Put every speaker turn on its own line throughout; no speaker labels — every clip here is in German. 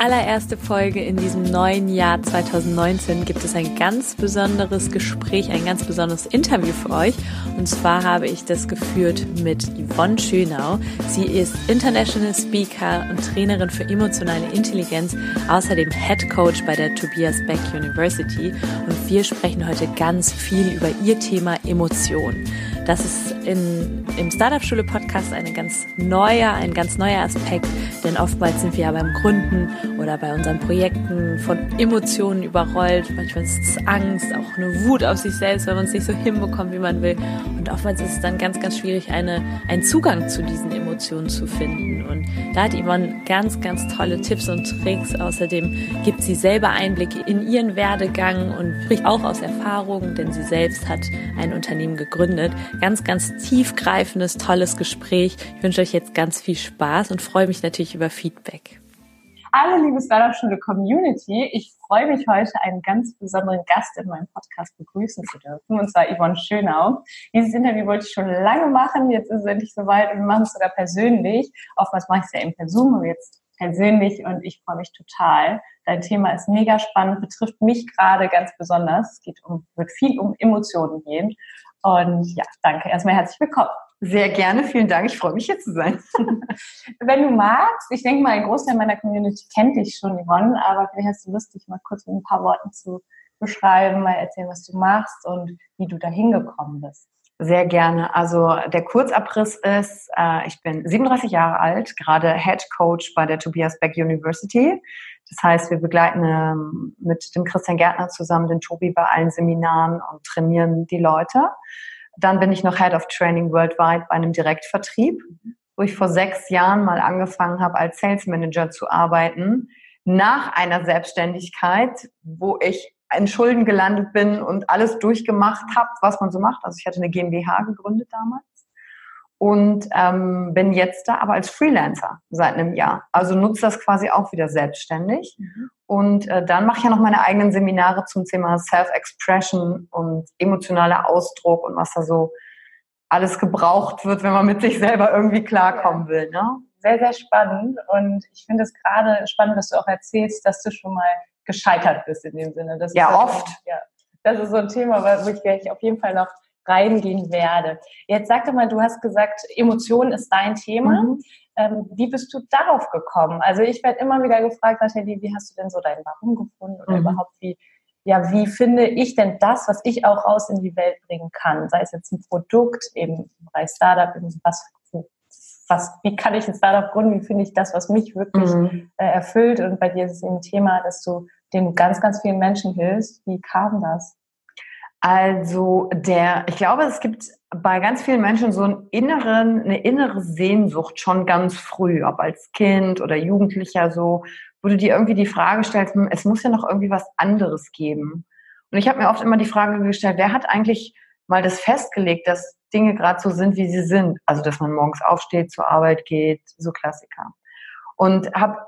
allererste Folge in diesem neuen Jahr 2019 gibt es ein ganz besonderes Gespräch, ein ganz besonderes Interview für euch. Und zwar habe ich das geführt mit Yvonne Schönau. Sie ist International Speaker und Trainerin für emotionale Intelligenz, außerdem Head Coach bei der Tobias Beck University. Und wir sprechen heute ganz viel über ihr Thema Emotion. Das ist in, im Startup Schule Podcast eine ganz neuer, ein ganz neuer Aspekt, denn oftmals sind wir ja beim Gründen oder bei unseren Projekten von Emotionen überrollt. Manchmal ist es Angst, auch eine Wut auf sich selbst, wenn man es nicht so hinbekommt, wie man will. Und oftmals ist es dann ganz, ganz schwierig, eine, einen Zugang zu diesen Emotionen zu finden. Und da hat Yvonne ganz, ganz tolle Tipps und Tricks. Außerdem gibt sie selber Einblicke in ihren Werdegang und spricht auch aus Erfahrung, denn sie selbst hat ein Unternehmen gegründet. Ganz, ganz tiefgreifendes, tolles Gespräch. Ich wünsche euch jetzt ganz viel Spaß und freue mich natürlich über Feedback.
Hallo, liebe Startup-Schule Community. Ich freue mich heute, einen ganz besonderen Gast in meinem Podcast begrüßen zu dürfen, und zwar Yvonne Schönau. Dieses Interview wollte ich schon lange machen. Jetzt ist es endlich soweit und wir machen es sogar persönlich. Oftmals mache ich es ja eben per Zoom, aber jetzt persönlich und ich freue mich total. Dein Thema ist mega spannend, betrifft mich gerade ganz besonders. Es geht um, wird viel um Emotionen gehen. Und ja, danke. Erstmal herzlich willkommen.
Sehr gerne, vielen Dank. Ich freue mich hier zu sein.
Wenn du magst, ich denke mal, ein Großteil meiner Community kennt dich schon, Yvonne, aber vielleicht hast du Lust, dich mal kurz mit ein paar Worten zu beschreiben, mal erzählen, was du machst und wie du da hingekommen bist.
Sehr gerne. Also der Kurzabriss ist, äh, ich bin 37 Jahre alt, gerade Head Coach bei der Tobias Beck University. Das heißt, wir begleiten ähm, mit dem Christian Gärtner zusammen den Tobi bei allen Seminaren und trainieren die Leute. Dann bin ich noch Head of Training Worldwide bei einem Direktvertrieb, wo ich vor sechs Jahren mal angefangen habe, als Sales Manager zu arbeiten, nach einer Selbstständigkeit, wo ich in Schulden gelandet bin und alles durchgemacht habe, was man so macht. Also ich hatte eine GmbH gegründet damals und ähm, bin jetzt da aber als Freelancer seit einem Jahr. Also nutze das quasi auch wieder selbstständig. Mhm. Und äh, dann mache ich ja noch meine eigenen Seminare zum Thema Self-Expression und emotionaler Ausdruck und was da so alles gebraucht wird, wenn man mit sich selber irgendwie klarkommen will. Ne?
Sehr, sehr spannend. Und ich finde es gerade spannend, dass du auch erzählst, dass du schon mal gescheitert bist in dem Sinne.
Das ja, oft.
Ein, ja, das ist so ein Thema, wo ich gleich auf jeden Fall noch reingehen werde. Jetzt sag doch mal, du hast gesagt, Emotion ist dein Thema. Mhm. Ähm, wie bist du darauf gekommen? Also ich werde immer wieder gefragt, Nathalie, wie hast du denn so dein Warum gefunden oder mhm. überhaupt wie, ja, wie finde ich denn das, was ich auch raus in die Welt bringen kann? Sei es jetzt ein Produkt, eben im Bereich Startup, was, was, wie kann ich ein Startup gründen? Wie finde ich das, was mich wirklich mhm. äh, erfüllt? Und bei dir ist es eben ein Thema, dass du dem ganz, ganz vielen Menschen hilfst. Wie kam das?
Also der, ich glaube, es gibt bei ganz vielen Menschen so einen inneren, eine innere Sehnsucht schon ganz früh, ob als Kind oder Jugendlicher so, wo du dir irgendwie die Frage stellst, hm, es muss ja noch irgendwie was anderes geben. Und ich habe mir oft immer die Frage gestellt, wer hat eigentlich mal das festgelegt, dass Dinge gerade so sind, wie sie sind? Also, dass man morgens aufsteht, zur Arbeit geht, so Klassiker. Und habe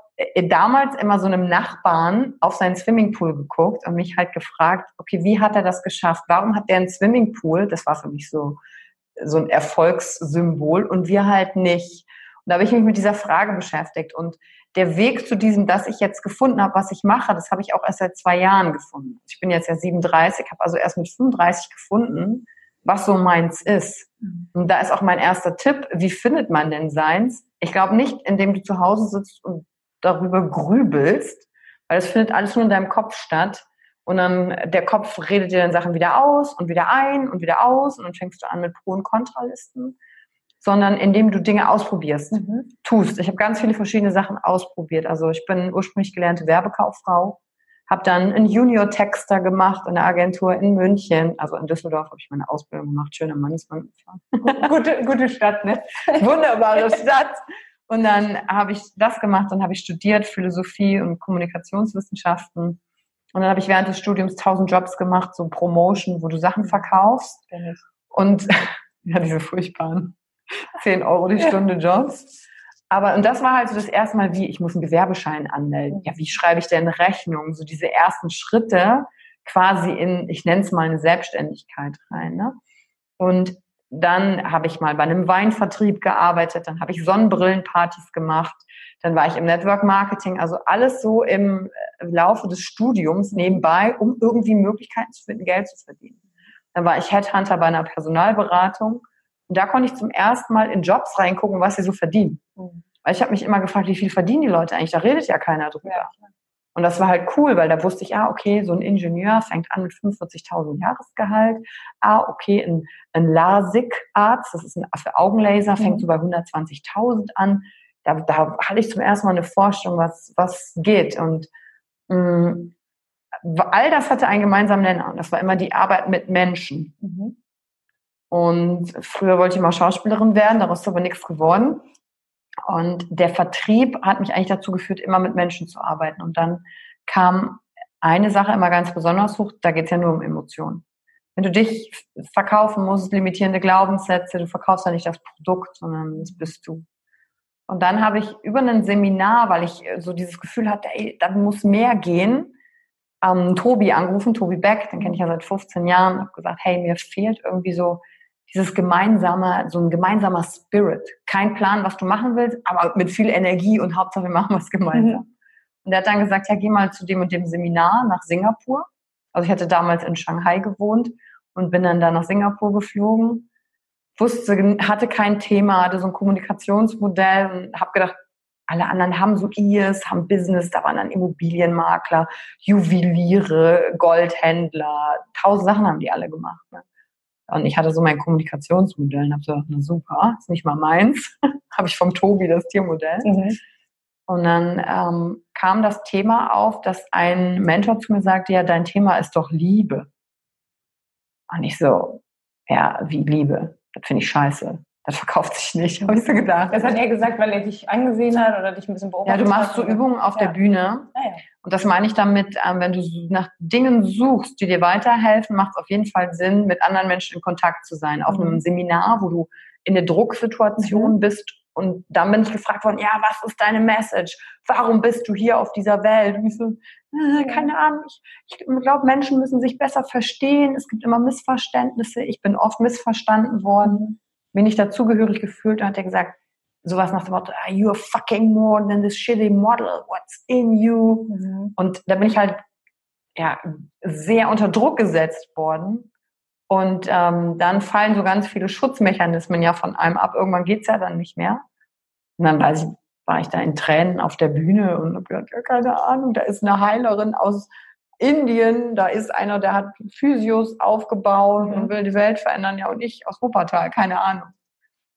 damals immer so einem Nachbarn auf seinen Swimmingpool geguckt und mich halt gefragt, okay, wie hat er das geschafft? Warum hat der einen Swimmingpool? Das war für mich so, so ein Erfolgssymbol und wir halt nicht. Und da habe ich mich mit dieser Frage beschäftigt und der Weg zu diesem, dass ich jetzt gefunden habe, was ich mache, das habe ich auch erst seit zwei Jahren gefunden. Ich bin jetzt ja 37, habe also erst mit 35 gefunden, was so meins ist. Mhm. Und da ist auch mein erster Tipp, wie findet man denn seins? Ich glaube nicht, indem du zu Hause sitzt und darüber grübelst, weil es findet alles nur in deinem Kopf statt. Und dann der Kopf redet dir dann Sachen wieder aus und wieder ein und wieder aus und dann fängst du an mit Pro- und Kontralisten, sondern indem du Dinge ausprobierst, mhm. tust. Ich habe ganz viele verschiedene Sachen ausprobiert. Also ich bin ursprünglich gelernte Werbekauffrau, habe dann einen Junior-Texter gemacht in der Agentur in München, also in Düsseldorf habe ich meine Ausbildung gemacht, schöner Mannesmann.
gute, gute Stadt, ne?
Wunderbare Stadt. Und dann habe ich das gemacht, dann habe ich studiert Philosophie und Kommunikationswissenschaften. Und dann habe ich während des Studiums tausend Jobs gemacht, so Promotion, wo du Sachen verkaufst. Und ja, diese furchtbaren 10 Euro die Stunde Jobs. Aber, und das war halt so das erste Mal, wie, ich muss einen Gewerbeschein anmelden. Ja, wie schreibe ich denn Rechnung? So diese ersten Schritte quasi in, ich nenne es mal eine Selbstständigkeit rein. Ne? Und dann habe ich mal bei einem Weinvertrieb gearbeitet, dann habe ich Sonnenbrillenpartys gemacht, dann war ich im Network Marketing, also alles so im Laufe des Studiums nebenbei, um irgendwie Möglichkeiten zu finden, Geld zu verdienen. Dann war ich Headhunter bei einer Personalberatung und da konnte ich zum ersten Mal in Jobs reingucken, was sie so verdienen. Mhm. Weil ich habe mich immer gefragt, wie viel verdienen die Leute eigentlich? Da redet ja keiner drüber. Ja. Und das war halt cool, weil da wusste ich, ah, okay, so ein Ingenieur fängt an mit 45.000 Jahresgehalt. Ah, okay, ein, ein LASIK-Arzt, das ist ein für Augenlaser, fängt mhm. so bei 120.000 an. Da, da hatte ich zum ersten Mal eine Vorstellung, was, was geht. Und mh, mm, all das hatte einen gemeinsamen Nenner. Und das war immer die Arbeit mit Menschen. Mhm. Und früher wollte ich mal Schauspielerin werden, daraus ist aber nichts geworden. Und der Vertrieb hat mich eigentlich dazu geführt, immer mit Menschen zu arbeiten. Und dann kam eine Sache immer ganz besonders hoch, da geht es ja nur um Emotionen. Wenn du dich verkaufen musst, limitierende Glaubenssätze, du verkaufst ja nicht das Produkt, sondern das bist du. Und dann habe ich über ein Seminar, weil ich so dieses Gefühl hatte, ey, da muss mehr gehen, ähm, Tobi angerufen, Tobi Beck, den kenne ich ja seit 15 Jahren, habe gesagt, hey, mir fehlt irgendwie so dieses gemeinsame, so ein gemeinsamer Spirit. Kein Plan, was du machen willst, aber mit viel Energie und Hauptsache wir machen was gemeinsam. Mhm. Und er hat dann gesagt, ja, geh mal zu dem und dem Seminar nach Singapur. Also ich hatte damals in Shanghai gewohnt und bin dann da nach Singapur geflogen. Wusste, hatte kein Thema, hatte so ein Kommunikationsmodell und habe gedacht, alle anderen haben so IS, haben Business, da waren dann Immobilienmakler, Juweliere, Goldhändler, tausend Sachen haben die alle gemacht. Ne? Und ich hatte so mein Kommunikationsmodell und habe so, na super, ist nicht mal meins. habe ich vom Tobi das Tiermodell. Mhm. Und dann ähm, kam das Thema auf, dass ein Mentor zu mir sagte, ja, dein Thema ist doch Liebe. Und ich so, ja, wie Liebe? Das finde ich scheiße das verkauft sich nicht, habe ich so gedacht.
Das hat er gesagt, weil er dich angesehen hat oder dich ein bisschen beobachtet hat?
Ja, du machst so Übungen auf ja. der Bühne. Ah, ja. Und das meine ich damit, ähm, wenn du nach Dingen suchst, die dir weiterhelfen, macht es auf jeden Fall Sinn, mit anderen Menschen in Kontakt zu sein. Auf mhm. einem Seminar, wo du in der Drucksituation mhm. bist und dann bin ich gefragt worden, ja, was ist deine Message? Warum bist du hier auf dieser Welt? Und ich so, äh, keine Ahnung, ich, ich glaube, Menschen müssen sich besser verstehen. Es gibt immer Missverständnisse. Ich bin oft missverstanden worden. Mhm bin ich dazugehörig gefühlt und hat er gesagt, sowas nach dem Motto, ah, you're fucking more than this shitty model, what's in you? Mhm. Und da bin ich halt ja, sehr unter Druck gesetzt worden. Und ähm, dann fallen so ganz viele Schutzmechanismen ja von einem ab. Irgendwann geht's ja dann nicht mehr. Und dann weiß ich, war ich da in Tränen auf der Bühne und habe gedacht, ja, keine Ahnung, da ist eine Heilerin aus Indien, da ist einer, der hat Physios aufgebaut mhm. und will die Welt verändern, ja, und ich aus Wuppertal, keine Ahnung.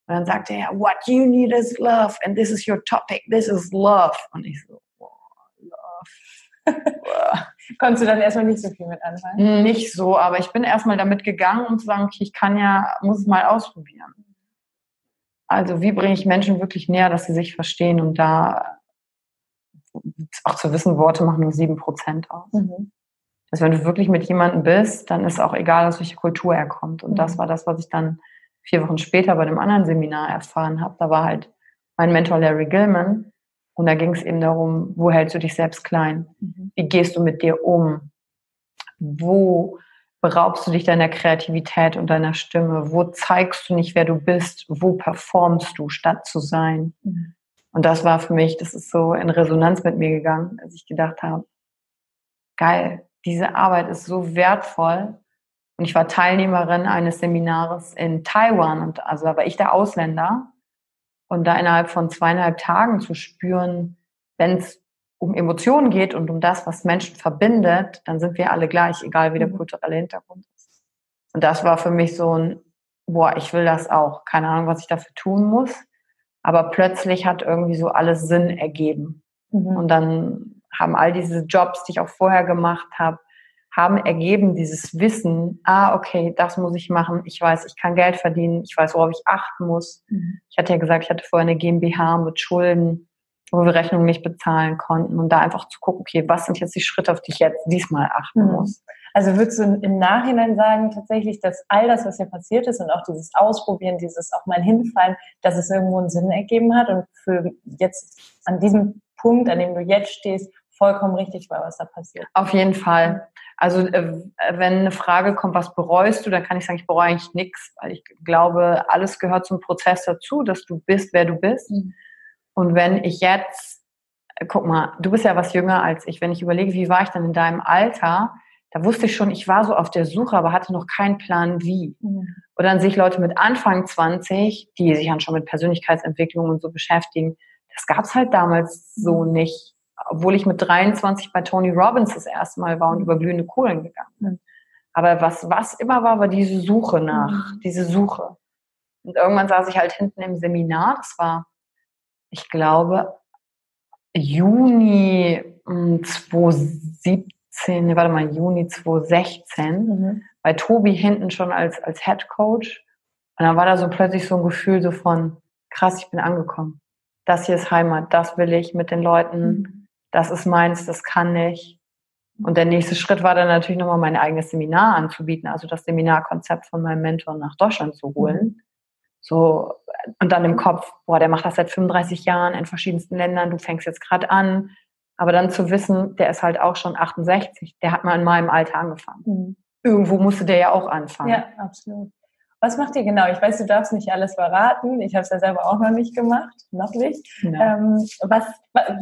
Und dann sagte er, what you need is love and this is your topic, this is love. Und ich so, wow,
love. Konntest du dann erstmal nicht so viel mit anfangen?
Nicht so, aber ich bin erstmal damit gegangen, um zu sagen, okay, ich kann ja, muss es mal ausprobieren. Also wie bringe ich Menschen wirklich näher, dass sie sich verstehen und da auch zu wissen, Worte machen nur sieben Prozent aus. Mhm. Also wenn du wirklich mit jemandem bist, dann ist auch egal, aus welcher Kultur er kommt. Und das mhm. war das, was ich dann vier Wochen später bei dem anderen Seminar erfahren habe. Da war halt mein Mentor Larry Gilman. Und da ging es eben darum, wo hältst du dich selbst klein? Mhm. Wie gehst du mit dir um? Wo beraubst du dich deiner Kreativität und deiner Stimme? Wo zeigst du nicht, wer du bist? Wo performst du, statt zu sein? Mhm. Und das war für mich, das ist so in Resonanz mit mir gegangen, als ich gedacht habe, geil, diese Arbeit ist so wertvoll. Und ich war Teilnehmerin eines Seminars in Taiwan und also da war ich der Ausländer. Und da innerhalb von zweieinhalb Tagen zu spüren, wenn es um Emotionen geht und um das, was Menschen verbindet, dann sind wir alle gleich, egal wie der mhm. kulturelle Hintergrund ist. Und das war für mich so ein, boah, ich will das auch. Keine Ahnung, was ich dafür tun muss. Aber plötzlich hat irgendwie so alles Sinn ergeben. Mhm. Und dann haben all diese Jobs, die ich auch vorher gemacht habe, haben ergeben dieses Wissen, ah, okay, das muss ich machen. Ich weiß, ich kann Geld verdienen. Ich weiß, worauf ich achten muss. Mhm. Ich hatte ja gesagt, ich hatte vorher eine GmbH mit Schulden, wo wir Rechnungen nicht bezahlen konnten. Und da einfach zu gucken, okay, was sind jetzt die Schritte, auf die ich jetzt diesmal achten mhm. muss.
Also würdest du im Nachhinein sagen, tatsächlich, dass all das, was hier passiert ist und auch dieses Ausprobieren, dieses auch mal hinfallen, dass es irgendwo einen Sinn ergeben hat und für jetzt an diesem Punkt, an dem du jetzt stehst, vollkommen richtig war, was da passiert.
Auf jeden Fall. Also äh, wenn eine Frage kommt, was bereust du, dann kann ich sagen, ich bereue eigentlich nichts, weil ich glaube, alles gehört zum Prozess dazu, dass du bist, wer du bist. Mhm. Und wenn ich jetzt, guck mal, du bist ja was jünger als ich, wenn ich überlege, wie war ich dann in deinem Alter, da wusste ich schon, ich war so auf der Suche, aber hatte noch keinen Plan wie. Mhm. Oder dann sehe ich Leute mit Anfang 20, die sich dann schon mit Persönlichkeitsentwicklung und so beschäftigen. Das gab's halt damals so mhm. nicht obwohl ich mit 23 bei Tony Robbins das erste Mal war und über glühende Kohlen gegangen bin. Aber was, was immer war, war diese Suche nach, mhm. diese Suche. Und irgendwann saß ich halt hinten im Seminar, das war, ich glaube, Juni 2017, hm, warte mal, Juni 2016, mhm. bei Tobi hinten schon als, als Head Coach. Und dann war da so plötzlich so ein Gefühl so von, krass, ich bin angekommen. Das hier ist Heimat, das will ich mit den Leuten. Mhm das ist meins, das kann ich. Und der nächste Schritt war dann natürlich nochmal mein eigenes Seminar anzubieten, also das Seminarkonzept von meinem Mentor nach Deutschland zu holen. Mhm. So, und dann im Kopf, boah, der macht das seit 35 Jahren in verschiedensten Ländern, du fängst jetzt gerade an. Aber dann zu wissen, der ist halt auch schon 68, der hat mal in meinem Alter angefangen. Mhm. Irgendwo musste der ja auch anfangen.
Ja, absolut. Was macht ihr genau? Ich weiß, du darfst nicht alles verraten. Ich habe es ja selber auch noch nicht gemacht, noch nicht. Ja. Ähm, was,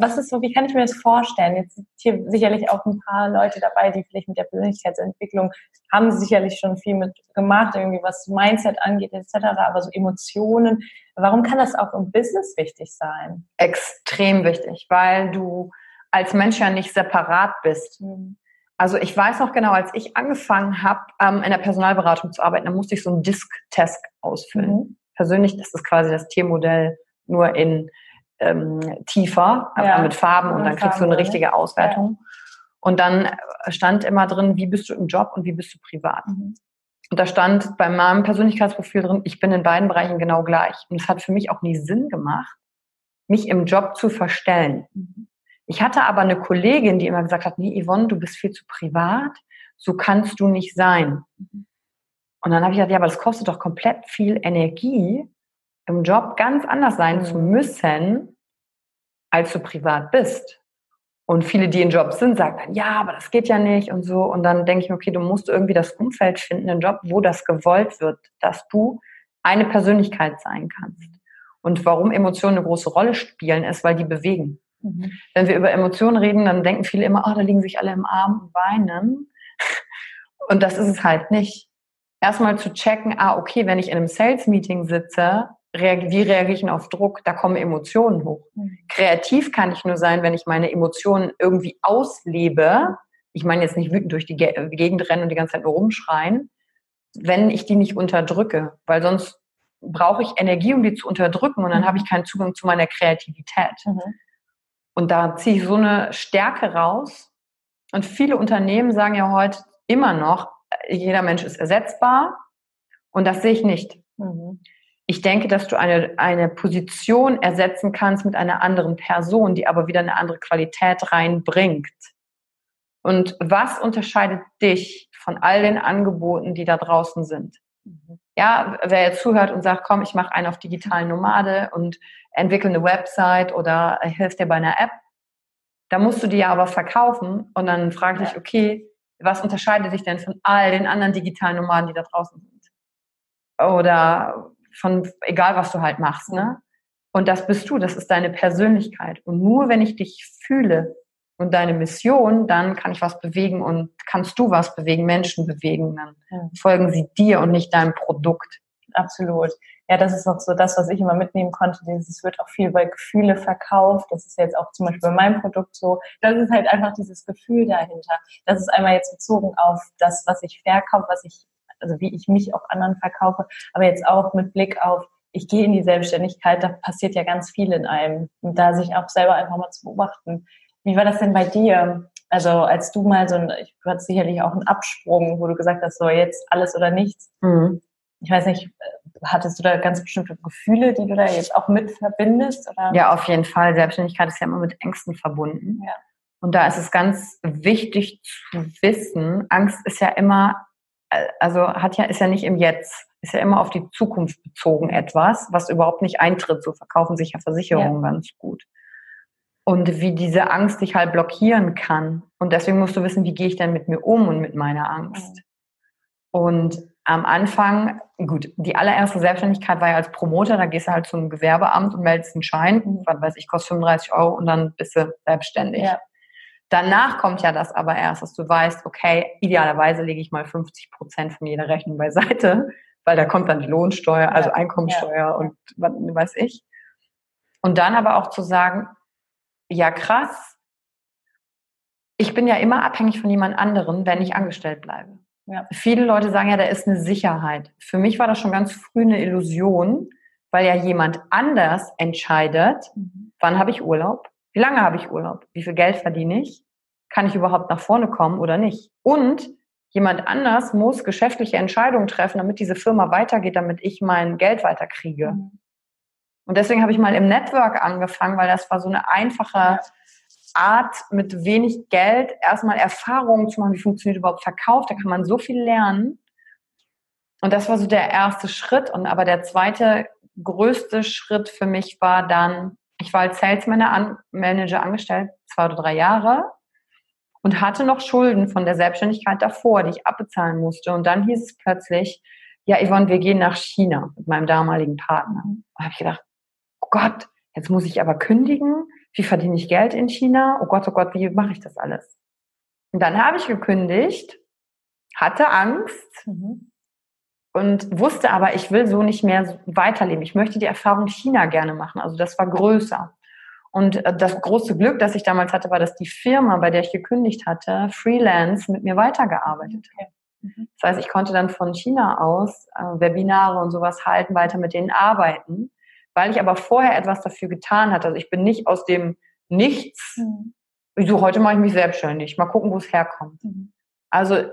was ist so, wie kann ich mir das vorstellen? Jetzt sind hier sicherlich auch ein paar Leute dabei, die vielleicht mit der Persönlichkeitsentwicklung haben sicherlich schon viel mit gemacht, irgendwie was Mindset angeht etc., aber so Emotionen. Warum kann das auch im Business wichtig sein?
Extrem wichtig, weil du als Mensch ja nicht separat bist. Mhm. Also ich weiß noch genau, als ich angefangen habe, ähm, in der Personalberatung zu arbeiten, dann musste ich so einen Disk-Test ausfüllen. Mhm. Persönlich, das ist quasi das Tiermodell nur in ähm, tiefer, ja. mit Farben und, und dann kriegst du eine richtige Auswertung. Ja. Und dann stand immer drin, wie bist du im Job und wie bist du privat. Mhm. Und da stand bei meinem Persönlichkeitsprofil drin, ich bin in beiden Bereichen genau gleich. Und es hat für mich auch nie Sinn gemacht, mich im Job zu verstellen. Mhm. Ich hatte aber eine Kollegin, die immer gesagt hat, nee, Yvonne, du bist viel zu privat, so kannst du nicht sein. Und dann habe ich gesagt, ja, aber das kostet doch komplett viel Energie, im Job ganz anders sein mhm. zu müssen, als du privat bist. Und viele, die in Jobs sind, sagen dann, ja, aber das geht ja nicht und so. Und dann denke ich, okay, du musst irgendwie das Umfeld finden, einen Job, wo das gewollt wird, dass du eine Persönlichkeit sein kannst. Und warum Emotionen eine große Rolle spielen, ist, weil die bewegen. Mhm. Wenn wir über Emotionen reden, dann denken viele immer, oh, da liegen sich alle im Arm und weinen. Und das ist es halt nicht. Erstmal zu checken, ah, okay, wenn ich in einem Sales-Meeting sitze, wie reagiere ich denn auf Druck? Da kommen Emotionen hoch. Mhm. Kreativ kann ich nur sein, wenn ich meine Emotionen irgendwie auslebe. Ich meine jetzt nicht wütend durch die Gegend rennen und die ganze Zeit nur rumschreien, wenn ich die nicht unterdrücke, weil sonst brauche ich Energie, um die zu unterdrücken und dann mhm. habe ich keinen Zugang zu meiner Kreativität. Mhm. Und da ziehe ich so eine Stärke raus. Und viele Unternehmen sagen ja heute immer noch, jeder Mensch ist ersetzbar. Und das sehe ich nicht. Mhm. Ich denke, dass du eine, eine Position ersetzen kannst mit einer anderen Person, die aber wieder eine andere Qualität reinbringt. Und was unterscheidet dich von all den Angeboten, die da draußen sind? Mhm. Ja, wer jetzt zuhört und sagt, komm, ich mache einen auf digitalen Nomade und entwickle eine Website oder hilfst dir bei einer App, da musst du die ja aber verkaufen und dann frage ich, ja. okay, was unterscheidet dich denn von all den anderen digitalen Nomaden, die da draußen sind? Oder von egal, was du halt machst, ne? Und das bist du, das ist deine Persönlichkeit. Und nur wenn ich dich fühle und deine Mission, dann kann ich was bewegen und kannst du was bewegen, Menschen bewegen. Dann ja. folgen sie dir und nicht deinem Produkt.
Absolut. Ja, das ist noch so das, was ich immer mitnehmen konnte. Dieses wird auch viel bei Gefühle verkauft. Das ist jetzt auch zum Beispiel bei meinem Produkt so. Das ist halt einfach dieses Gefühl dahinter. Das ist einmal jetzt bezogen auf das, was ich verkaufe, was ich, also wie ich mich auch anderen verkaufe, aber jetzt auch mit Blick auf ich gehe in die Selbstständigkeit, da passiert ja ganz viel in einem. Und da sich auch selber einfach mal zu beobachten, wie war das denn bei dir? Also als du mal so ein, du hattest sicherlich auch einen Absprung, wo du gesagt hast, so jetzt alles oder nichts. Mhm. Ich weiß nicht, hattest du da ganz bestimmte Gefühle, die du da jetzt auch mit verbindest? Oder?
Ja, auf jeden Fall. Selbstständigkeit ist ja immer mit Ängsten verbunden. Ja. Und da ist es ganz wichtig zu wissen, Angst ist ja immer, äh, also hat ja, ist ja nicht im Jetzt, ist ja immer auf die Zukunft bezogen etwas, was überhaupt nicht eintritt. So verkaufen sich ja Versicherungen ja. ganz gut. Und wie diese Angst dich halt blockieren kann. Und deswegen musst du wissen, wie gehe ich denn mit mir um und mit meiner Angst. Und am Anfang, gut, die allererste Selbstständigkeit war ja als Promoter, da gehst du halt zum Gewerbeamt und meldest einen Schein, was weiß ich, kostet 35 Euro und dann bist du selbstständig. Ja. Danach kommt ja das aber erst, dass du weißt, okay, idealerweise lege ich mal 50 Prozent von jeder Rechnung beiseite, weil da kommt dann die Lohnsteuer, also ja. Einkommensteuer ja. und was weiß ich. Und dann aber auch zu sagen, ja krass, ich bin ja immer abhängig von jemand anderem, wenn ich angestellt bleibe. Ja. Viele Leute sagen ja, da ist eine Sicherheit. Für mich war das schon ganz früh eine Illusion, weil ja jemand anders entscheidet, mhm. wann habe ich Urlaub, wie lange habe ich Urlaub, wie viel Geld verdiene ich, kann ich überhaupt nach vorne kommen oder nicht. Und jemand anders muss geschäftliche Entscheidungen treffen, damit diese Firma weitergeht, damit ich mein Geld weiterkriege. Mhm. Und deswegen habe ich mal im Network angefangen, weil das war so eine einfache Art, mit wenig Geld erstmal Erfahrungen zu machen, wie funktioniert überhaupt Verkauf. Da kann man so viel lernen. Und das war so der erste Schritt. Und aber der zweite größte Schritt für mich war dann, ich war als Sales Manager angestellt, zwei oder drei Jahre und hatte noch Schulden von der Selbstständigkeit davor, die ich abbezahlen musste. Und dann hieß es plötzlich, ja, Yvonne, wir gehen nach China mit meinem damaligen Partner. Da habe ich gedacht, Gott, jetzt muss ich aber kündigen wie verdiene ich Geld in China? Oh Gott, oh Gott, wie mache ich das alles? Und dann habe ich gekündigt, hatte Angst mhm. und wusste aber, ich will so nicht mehr weiterleben. Ich möchte die Erfahrung China gerne machen. Also das war größer. Und äh, das große Glück, das ich damals hatte, war, dass die Firma, bei der ich gekündigt hatte, Freelance mit mir weitergearbeitet hat. Mhm. Das heißt, ich konnte dann von China aus äh, Webinare und sowas halten, weiter mit denen arbeiten weil ich aber vorher etwas dafür getan hatte. Also ich bin nicht aus dem Nichts, mhm. so heute mache ich mich selbstständig, mal gucken, wo es herkommt. Mhm. Also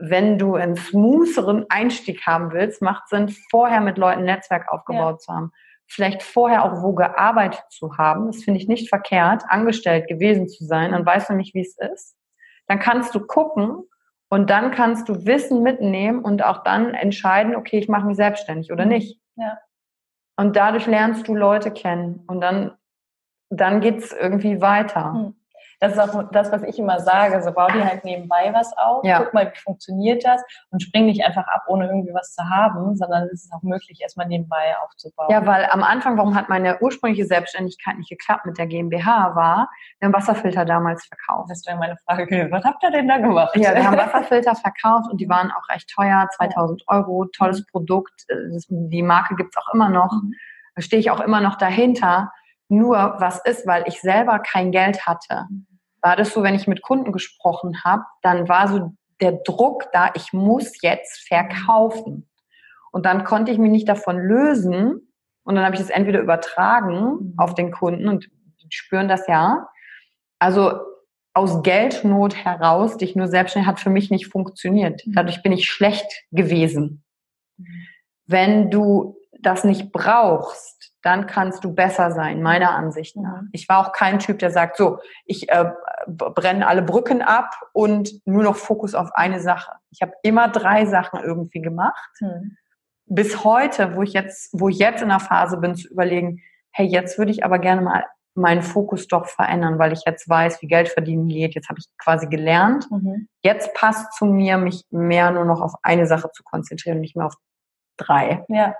wenn du einen smootheren Einstieg haben willst, macht Sinn, vorher mit Leuten ein Netzwerk aufgebaut ja. zu haben. Vielleicht vorher auch wo gearbeitet zu haben. Das finde ich nicht verkehrt, angestellt gewesen zu sein. Dann weißt du nicht, wie es ist. Dann kannst du gucken und dann kannst du Wissen mitnehmen und auch dann entscheiden, okay, ich mache mich selbstständig oder mhm. nicht. Ja. Und dadurch lernst du Leute kennen und dann, dann geht's irgendwie weiter.
Das ist auch das, was ich immer sage. So bau dir halt nebenbei was auf, ja. guck mal, wie funktioniert das und spring nicht einfach ab, ohne irgendwie was zu haben, sondern es ist auch möglich, erstmal nebenbei aufzubauen.
Ja, weil am Anfang, warum hat meine ursprüngliche Selbstständigkeit nicht geklappt mit der GmbH, war, wir haben Wasserfilter damals verkauft.
Das wäre meine Frage. Was habt ihr denn da gemacht?
Ja, wir haben Wasserfilter verkauft und die waren auch recht teuer, 2000 Euro, tolles Produkt. Die Marke gibt's auch immer noch. Mhm. Da stehe ich auch immer noch dahinter. Nur was ist, weil ich selber kein Geld hatte, mhm war das so, wenn ich mit Kunden gesprochen habe, dann war so der Druck da, ich muss jetzt verkaufen. Und dann konnte ich mich nicht davon lösen. Und dann habe ich das entweder übertragen mhm. auf den Kunden und die spüren das ja. Also aus Geldnot heraus, dich nur selbstständig, hat für mich nicht funktioniert. Mhm. Dadurch bin ich schlecht gewesen. Mhm. Wenn du das nicht brauchst, dann kannst du besser sein, meiner Ansicht nach. Ich war auch kein Typ, der sagt, so, ich äh, brenne alle Brücken ab und nur noch Fokus auf eine Sache. Ich habe immer drei Sachen irgendwie gemacht. Hm. Bis heute, wo ich jetzt, wo ich jetzt in der Phase bin, zu überlegen, hey, jetzt würde ich aber gerne mal meinen Fokus doch verändern, weil ich jetzt weiß, wie Geld verdienen geht. Jetzt habe ich quasi gelernt. Mhm. Jetzt passt zu mir, mich mehr nur noch auf eine Sache zu konzentrieren, nicht mehr auf drei. Ja.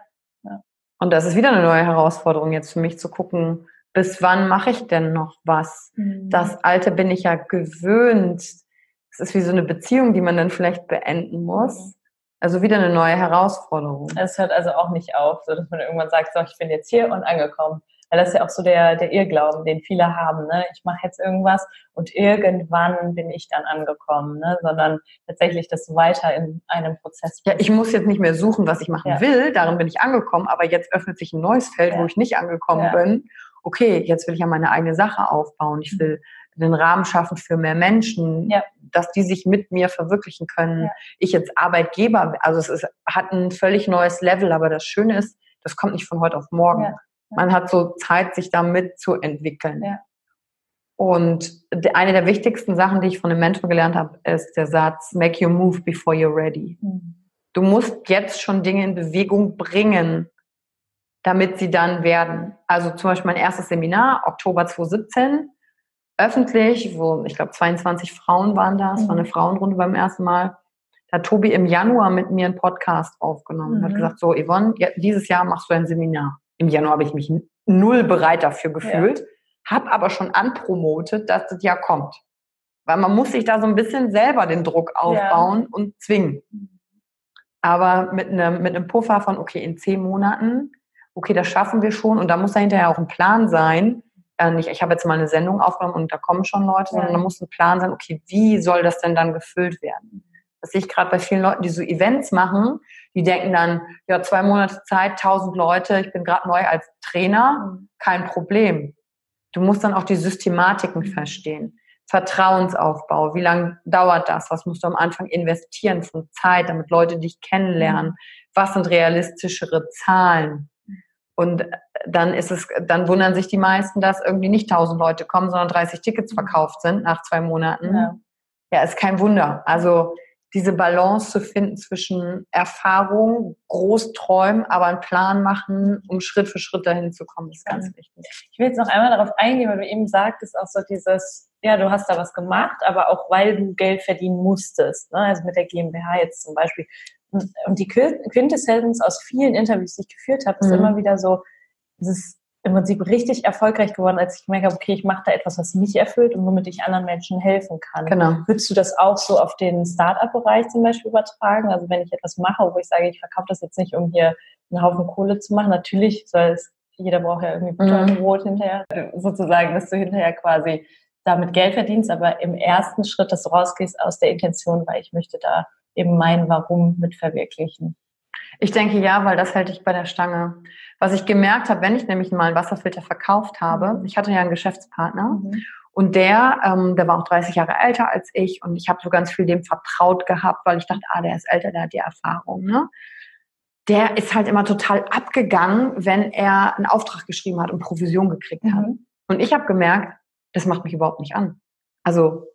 Und das ist wieder eine neue Herausforderung jetzt für mich zu gucken, bis wann mache ich denn noch was? Mhm. Das Alte bin ich ja gewöhnt. Es ist wie so eine Beziehung, die man dann vielleicht beenden muss. Mhm. Also wieder eine neue Herausforderung.
Es hört also auch nicht auf, so dass man irgendwann sagt, so, ich bin jetzt hier und angekommen. Weil das ist ja auch so der, der Irrglauben, den viele haben. Ne? Ich mache jetzt irgendwas und irgendwann bin ich dann angekommen, ne? sondern tatsächlich das weiter in einem Prozess.
Ja, ich muss jetzt nicht mehr suchen, was ich machen ja. will, darin bin ich angekommen, aber jetzt öffnet sich ein neues Feld, ja. wo ich nicht angekommen ja. bin. Okay, jetzt will ich ja meine eigene Sache aufbauen. Ich will den Rahmen schaffen für mehr Menschen,
Ja.
dass die sich mit mir verwirklichen können.
Ja.
Ich als Arbeitgeber, also es ist, hat ein völlig neues Level, aber das Schöne ist, das kommt nicht von heute auf morgen.
Ja.
Man hat so Zeit, sich da mitzuentwickeln.
Ja.
Und eine der wichtigsten Sachen, die ich von einem Mentor gelernt habe, ist der Satz, make your move before you're ready.
Mhm.
Du musst jetzt schon Dinge in Bewegung bringen, damit sie dann werden. Also zum Beispiel mein erstes Seminar, Oktober 2017, öffentlich, wo ich glaube 22 Frauen waren da, es war eine
Mhm.
Frauenrunde beim ersten Mal. Da hat Tobi im Januar mit mir einen Podcast aufgenommen und hat
Mhm.
gesagt, so Yvonne, ja, dieses Jahr machst du ein Seminar. Im Januar habe ich mich null bereit dafür gefühlt, habe aber schon anpromotet, dass das Jahr kommt. Weil man muss sich da so ein bisschen selber den Druck aufbauen und zwingen. Aber mit einem, mit einem Puffer von, okay, in zehn Monaten, okay, das schaffen wir schon. Und da muss dahinter ja auch ein Plan sein. Äh, nicht, ich habe jetzt mal eine Sendung aufgenommen und da kommen schon Leute, sondern
Ja.
da muss ein Plan sein, okay, wie soll das denn dann gefüllt werden? Das sehe ich gerade bei vielen Leuten, die so Events machen, die denken dann, ja, zwei Monate Zeit, tausend Leute, ich bin gerade neu als Trainer,
Mhm.
kein Problem. Du musst dann auch die Systematiken verstehen. Vertrauensaufbau, wie lange dauert das? Was musst du am Anfang investieren von Zeit, damit Leute dich kennenlernen? Was sind realistischere Zahlen? Und dann ist es, dann wundern sich die meisten, dass irgendwie nicht 1000 Leute kommen, sondern 30 Tickets verkauft sind nach zwei Monaten.
Ja.
Ja, ist kein Wunder. Also diese Balance zu finden zwischen Erfahrung, Großträumen, aber einen Plan machen, um Schritt für Schritt dahin zu kommen, ist ganz wichtig.
Ich will jetzt noch einmal darauf eingehen, weil du eben sagtest, auch so dieses, ja, du hast da was gemacht, aber auch weil du Geld verdienen musstest, ne? also mit der GmbH jetzt zum Beispiel. Und die Quintessenz aus vielen Interviews, die ich geführt habe, ist
Mhm.
immer wieder so, es ist im Prinzip richtig erfolgreich geworden, als ich gemerkt habe, okay, ich mache da etwas, was mich erfüllt und womit ich anderen Menschen helfen kann.
Genau.
Würdest du das auch so auf den Start-up-Bereich zum Beispiel übertragen? Also wenn ich etwas mache, wo ich sage, ich verkaufe das jetzt nicht, um hier einen Haufen Kohle zu machen. Natürlich soll es, jeder braucht ja irgendwie Butter und Brot hinterher, sozusagen, dass du hinterher quasi damit Geld verdienst, aber im ersten Schritt, dass du rausgehst aus der Intention, weil ich möchte da eben mein Warum mit verwirklichen.
Ich denke ja, weil das hält dich bei der Stange. Was ich gemerkt habe, wenn ich nämlich mal einen Wasserfilter verkauft habe,
Mhm.
ich hatte ja einen Geschäftspartner und der, ähm, der war auch 30 Jahre älter als ich und ich habe so ganz viel dem vertraut gehabt, weil ich dachte, ah, der ist älter, der hat die Erfahrung. Ne? Der ist halt immer total abgegangen, wenn er einen Auftrag geschrieben hat und Provision gekriegt hat.
Mhm.
Und ich habe gemerkt, das macht mich überhaupt nicht an. Also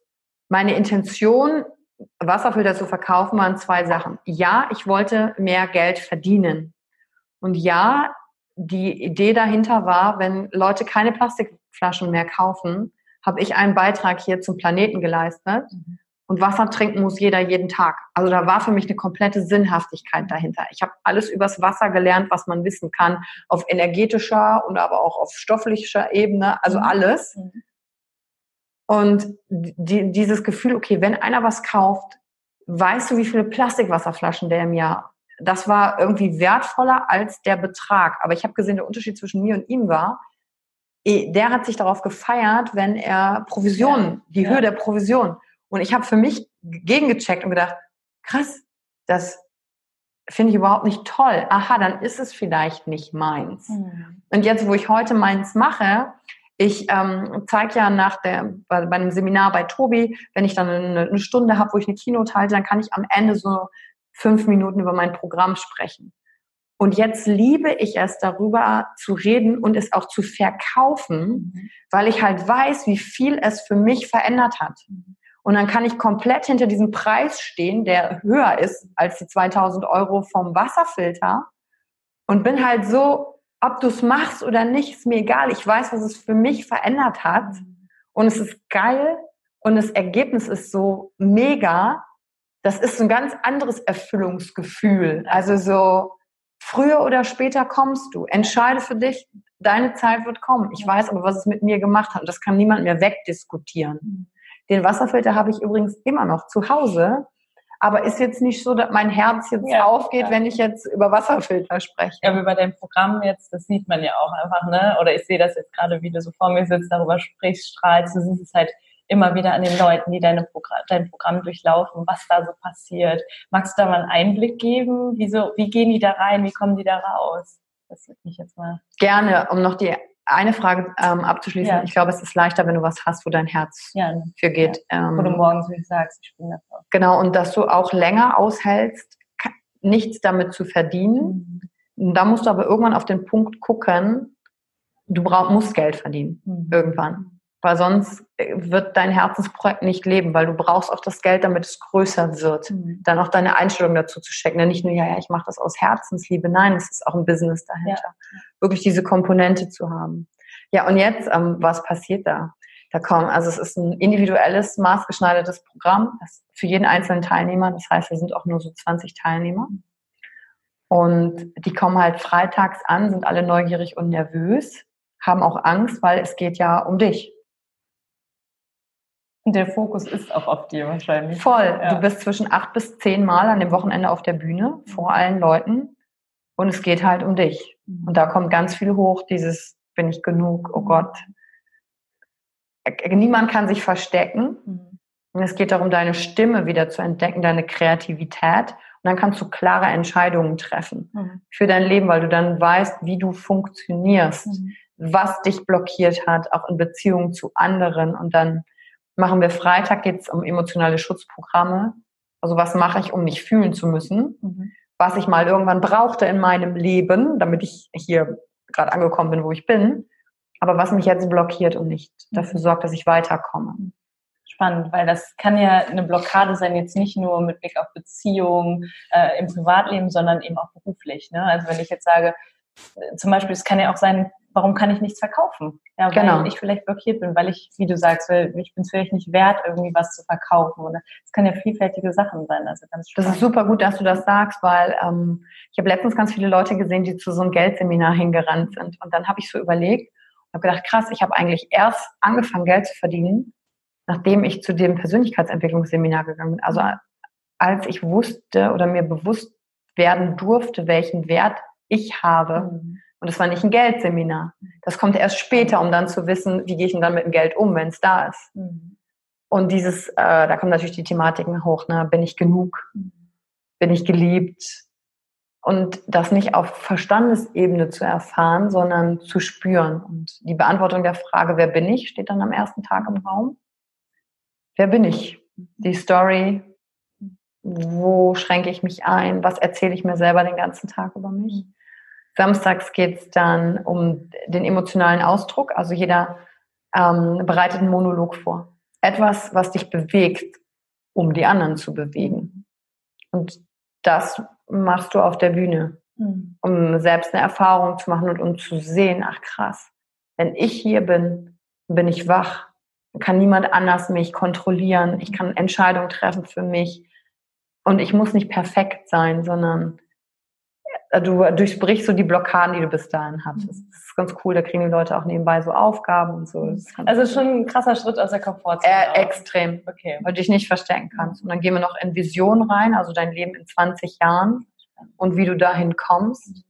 meine Intention, Wasserfilter zu verkaufen, waren zwei Sachen. Ja, ich wollte mehr Geld verdienen. Und ja, die Idee dahinter war, wenn Leute keine Plastikflaschen mehr kaufen, habe ich einen Beitrag hier zum Planeten geleistet.
Mhm.
Und Wasser trinken muss jeder jeden Tag. Also da war für mich eine komplette Sinnhaftigkeit dahinter. Ich habe alles übers Wasser gelernt, was man wissen kann, auf energetischer und aber auch auf stofflicher Ebene, also
Mhm.
alles.
Mhm.
Und die, dieses Gefühl, okay, wenn einer was kauft, weißt du, wie viele Plastikwasserflaschen der im Jahr. Das war irgendwie wertvoller als der Betrag. Aber ich habe gesehen, der Unterschied zwischen mir und ihm war, eh, der hat sich darauf gefeiert, wenn er Provision,
Ja,
die
ja.
Höhe der Provision. Und ich habe für mich gegengecheckt und gedacht, krass, das finde ich überhaupt nicht toll. Aha, dann ist es vielleicht nicht meins.
Mhm.
Und jetzt, wo ich heute meins mache, ich ähm, zeige ja nach der, bei, bei einem Seminar bei Tobi, wenn ich dann eine, eine Stunde habe, wo ich eine Keynote halte, dann kann ich am Ende so fünf Minuten über mein Programm sprechen. Und jetzt liebe ich es, darüber zu reden und es auch zu verkaufen,
Mhm.
weil ich halt weiß, wie viel es für mich verändert hat. Und dann kann ich komplett hinter diesem Preis stehen, der höher ist als die 2000 Euro vom Wasserfilter und bin halt so, ob du es machst oder nicht, ist mir egal. Ich weiß, was es für mich verändert hat und es ist geil und das Ergebnis ist so mega. Das ist ein ganz anderes Erfüllungsgefühl. Also so, früher oder später kommst du. Entscheide für dich, deine Zeit wird kommen. Ich weiß aber, was es mit mir gemacht hat und das kann niemand mehr wegdiskutieren.
Mhm.
Den Wasserfilter habe ich übrigens immer noch zu Hause, aber ist jetzt nicht so, dass mein Herz jetzt
Ja,
aufgeht,
ja.
wenn ich jetzt über Wasserfilter spreche.
Ja, wie bei deinem Programm jetzt, das sieht man ja auch einfach, ne? Oder ich sehe das jetzt gerade, wie du so vor mir sitzt, darüber sprichst, strahlst. Du siehst es halt immer wieder an den Leuten, die deine Progr dein Programm durchlaufen, was da so passiert. Magst du da mal einen Einblick geben? Wieso, wie gehen die da rein? Wie kommen die da raus? Das würde mich jetzt mal.
Gerne, um noch die eine Frage ähm, abzuschließen. Ja. Ich glaube, es ist leichter, wenn du was hast, wo dein Herz ja, ne. für geht.
Ja. Ähm, wo du morgens wie sagst, ich bin
davor. Genau, und dass du auch länger aushältst, nichts damit zu verdienen. Mhm. Da musst du aber irgendwann auf den Punkt gucken, du brauch, musst Geld verdienen. Mhm. Irgendwann. Weil sonst äh, wird dein Herzensprojekt nicht leben, weil du brauchst auch das Geld, damit es größer wird. Mhm. Dann auch deine Einstellung dazu zu checken. Nicht nur, ja, ja, ich mache das aus Herzensliebe. Nein, es ist auch ein Business dahinter. Ja. Wirklich diese Komponente zu haben. Ja, und jetzt, ähm, was passiert da? Da kommen, also es ist ein individuelles, maßgeschneidertes Programm, für jeden einzelnen Teilnehmer. Das heißt, wir sind auch nur so 20 Teilnehmer. Und die kommen halt freitags an, sind alle neugierig und nervös, haben auch Angst, weil es geht ja um dich.
Der Fokus ist auch auf dir wahrscheinlich.
Voll. Ja. Du bist zwischen acht bis zehn Mal an dem Wochenende auf der Bühne vor allen Leuten und es geht halt um dich. Mhm. Und da kommt ganz viel hoch, dieses bin ich genug, oh Gott. Niemand kann sich verstecken. Mhm. Und es geht darum, deine Stimme wieder zu entdecken, deine Kreativität. Und dann kannst du klare Entscheidungen treffen mhm. für dein Leben, weil du dann weißt, wie du funktionierst, mhm. was dich blockiert hat, auch in Beziehung zu anderen. Und dann machen wir Freitag, geht es um emotionale Schutzprogramme. Also was mache ich, um nicht fühlen zu müssen? Mhm. Was ich mal irgendwann brauchte in meinem Leben, damit ich hier gerade angekommen bin, wo ich bin. Aber was mich jetzt blockiert und nicht mhm. dafür sorgt, dass ich weiterkomme.
Spannend, weil das kann ja eine Blockade sein, jetzt nicht nur mit Blick auf Beziehungen äh, im Privatleben, sondern eben auch beruflich. Ne? Also wenn ich jetzt sage, zum Beispiel, es kann ja auch sein, warum kann ich nichts verkaufen? Ja, weil genau. ich vielleicht blockiert bin, weil ich, wie du sagst, weil ich bin es vielleicht nicht wert, irgendwie was zu verkaufen. Oder es kann ja vielfältige Sachen sein. Also ganz
spannend. Das ist super gut, dass du das sagst, weil ähm, ich habe letztens ganz viele Leute gesehen, die zu so einem Geldseminar hingerannt sind. Und dann habe ich so überlegt und habe gedacht, krass, ich habe eigentlich erst angefangen, Geld zu verdienen, nachdem ich zu dem Persönlichkeitsentwicklungsseminar gegangen bin. Also als ich wusste oder mir bewusst werden durfte, welchen Wert ich habe. Mhm und es war nicht ein Geldseminar. Das kommt erst später, um dann zu wissen, wie gehe ich denn dann mit dem Geld um, wenn es da ist. Mhm. Und dieses, äh, da kommen natürlich die Thematiken hoch, ne? bin ich genug? Mhm. Bin ich geliebt? Und das nicht auf Verstandesebene zu erfahren, sondern zu spüren. Und die Beantwortung der Frage, wer bin ich, steht dann am ersten Tag im Raum. Wer bin ich? Die Story, wo schränke ich mich ein? Was erzähle ich mir selber den ganzen Tag über mich? Samstags geht es dann um den emotionalen Ausdruck. Also jeder ähm, bereitet einen Monolog vor. Etwas, was dich bewegt, um die anderen zu bewegen. Und das machst du auf der Bühne, mhm. um selbst eine Erfahrung zu machen und um zu sehen, ach krass, wenn ich hier bin, bin ich wach, kann niemand anders mich kontrollieren, ich kann Entscheidungen treffen für mich und ich muss nicht perfekt sein, sondern du durchbrichst so die Blockaden, die du bis dahin hattest. Mhm. Das ist ganz cool, da kriegen die Leute auch nebenbei so Aufgaben und so.
Also schon ein krasser Schritt aus der Komfortzone.
Äh, extrem, okay. weil du dich nicht verstecken kannst. Und dann gehen wir noch in Vision rein, also dein Leben in 20 Jahren und wie du dahin kommst.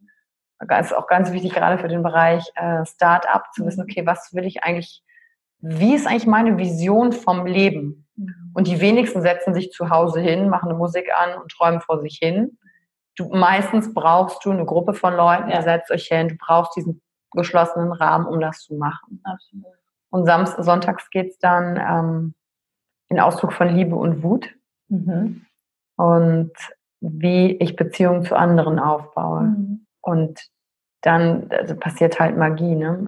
Das ist auch ganz wichtig, gerade für den Bereich äh, Start-up, zu wissen, okay, was will ich eigentlich, wie ist eigentlich meine Vision vom Leben? Mhm. Und die wenigsten setzen sich zu Hause hin, machen eine Musik an und träumen vor sich hin du meistens brauchst du eine Gruppe von Leuten, ja. ihr setzt euch hin, du brauchst diesen geschlossenen Rahmen, um das zu machen. Absolut. Und Samst sonntags geht's dann ähm, in Ausdruck von Liebe und Wut. Mhm. Und wie ich Beziehungen zu anderen aufbaue. Mhm. Und dann also passiert halt Magie. Ne?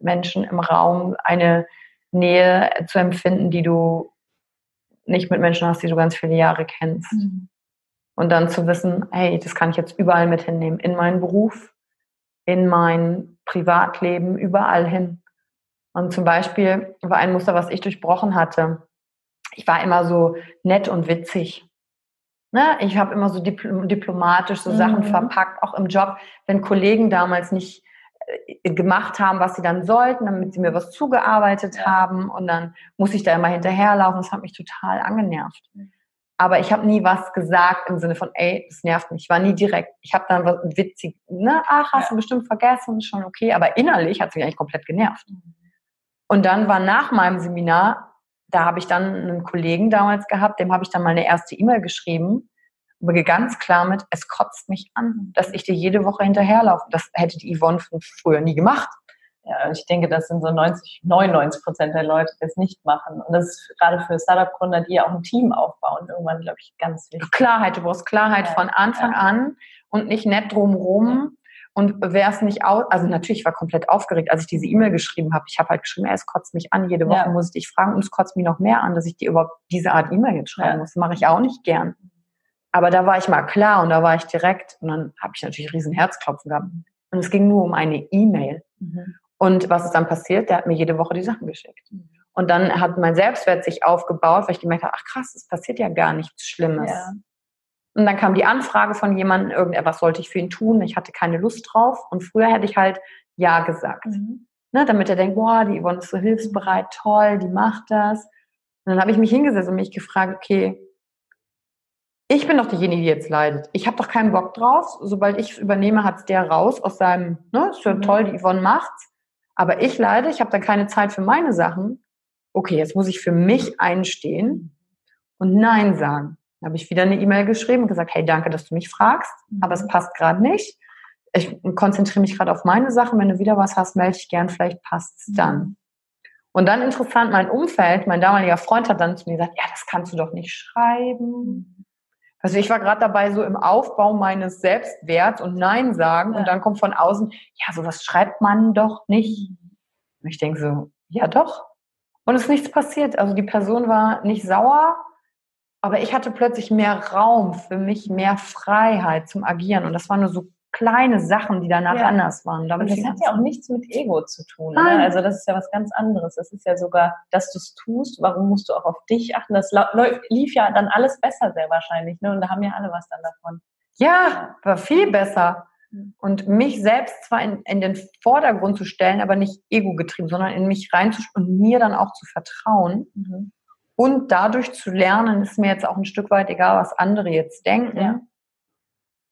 Menschen im Raum eine Nähe zu empfinden, die du nicht mit Menschen hast, die du ganz viele Jahre kennst. Mhm. Und dann zu wissen, hey, das kann ich jetzt überall mit hinnehmen, in meinen Beruf, in mein Privatleben, überall hin. Und zum Beispiel war ein Muster, was ich durchbrochen hatte. Ich war immer so nett und witzig. Ne? Ich habe immer so diplomatisch so mhm. Sachen verpackt, auch im Job, wenn Kollegen damals nicht äh, gemacht haben, was sie dann sollten, damit sie mir was zugearbeitet ja. haben und dann muss ich da immer hinterherlaufen. Das hat mich total angenervt. Mhm. Aber ich habe nie was gesagt im Sinne von, ey, das nervt mich. Ich war nie direkt. Ich habe dann was witzig, ne, ach, hast ja. du bestimmt vergessen, schon okay. Aber innerlich hat es mich eigentlich komplett genervt. Mhm. Und dann war nach meinem Seminar, da habe ich dann einen Kollegen damals gehabt, dem habe ich dann mal eine erste E-Mail geschrieben, aber ganz klar mit, es kotzt mich an, dass ich dir jede Woche hinterherlaufe. Das hätte die Yvonne von früher nie gemacht.
Ja, ich denke, das sind so 90, 99 Prozent der Leute, die es nicht machen. Und das ist gerade für Startup-Gründer, die ja auch ein Team aufbauen, irgendwann, glaube ich, ganz wichtig.
Klarheit, du brauchst Klarheit ja, von Anfang ja. an und nicht nett drumrum. Und wer es nicht aus, also natürlich war komplett aufgeregt, als ich diese E-Mail geschrieben habe. Ich habe halt geschrieben, es kotzt mich an, jede Woche ja. muss ich dich fragen und es kotzt mich noch mehr an, dass ich dir überhaupt diese Art E-Mail jetzt schreiben muss. Das mache ich auch nicht gern. Aber da war ich mal klar und da war ich direkt und dann habe ich natürlich riesen Herzklopfen gehabt. Und es ging nur um eine E-Mail. Mhm. Und was ist dann passiert? Der hat mir jede Woche die Sachen geschickt. Und dann hat mein Selbstwert sich aufgebaut, weil ich gemerkt habe, ach krass, es passiert ja gar nichts Schlimmes. Ja. Und dann kam die Anfrage von jemandem, irgendetwas sollte ich für ihn tun. Ich hatte keine Lust drauf. Und früher hätte ich halt Ja gesagt. Mhm. Ne, damit er denkt, boah, die Yvonne ist so hilfsbereit, toll, die macht das. Und dann habe ich mich hingesetzt und mich gefragt, okay, ich bin doch diejenige, die jetzt leidet. Ich habe doch keinen Bock drauf. Sobald ich es übernehme, hat's der raus aus seinem, ne, ist schon mhm. toll, die Yvonne macht's. Aber ich leide, ich habe dann keine Zeit für meine Sachen. Okay, jetzt muss ich für mich einstehen und Nein sagen. Dann habe ich wieder eine E-Mail geschrieben und gesagt, hey, danke, dass du mich fragst, aber es mhm. passt gerade nicht. Ich konzentriere mich gerade auf meine Sachen. Wenn du wieder was hast, melde ich gern, vielleicht passt es dann. Mhm. Und dann interessant, mein Umfeld, mein damaliger Freund hat dann zu mir gesagt, ja, das kannst du doch nicht schreiben. Also ich war gerade dabei, so im Aufbau meines Selbstwerts und Nein sagen ja. und dann kommt von außen, ja, sowas schreibt man doch nicht. Und ich denke so, ja doch. Und es ist nichts passiert. Also die Person war nicht sauer, aber ich hatte plötzlich mehr Raum für mich, mehr Freiheit zum Agieren. Und das waren nur so kleine Sachen, die danach ja. anders waren.
Damit und das hat ja auch nichts mit Ego zu tun. Ne? Also das ist ja was ganz anderes. Das ist ja sogar, dass du es tust. Warum musst du auch auf dich achten? Das lief ja dann alles besser sehr wahrscheinlich. Ne? Und da haben ja alle was dann davon.
Ja, war viel besser. Und mich selbst zwar in, in den Vordergrund zu stellen, aber nicht ego-getrieben, sondern in mich reinzuspüren und mir dann auch zu vertrauen. Mhm. Und dadurch zu lernen, ist mir jetzt auch ein Stück weit egal, was andere jetzt denken. Ja.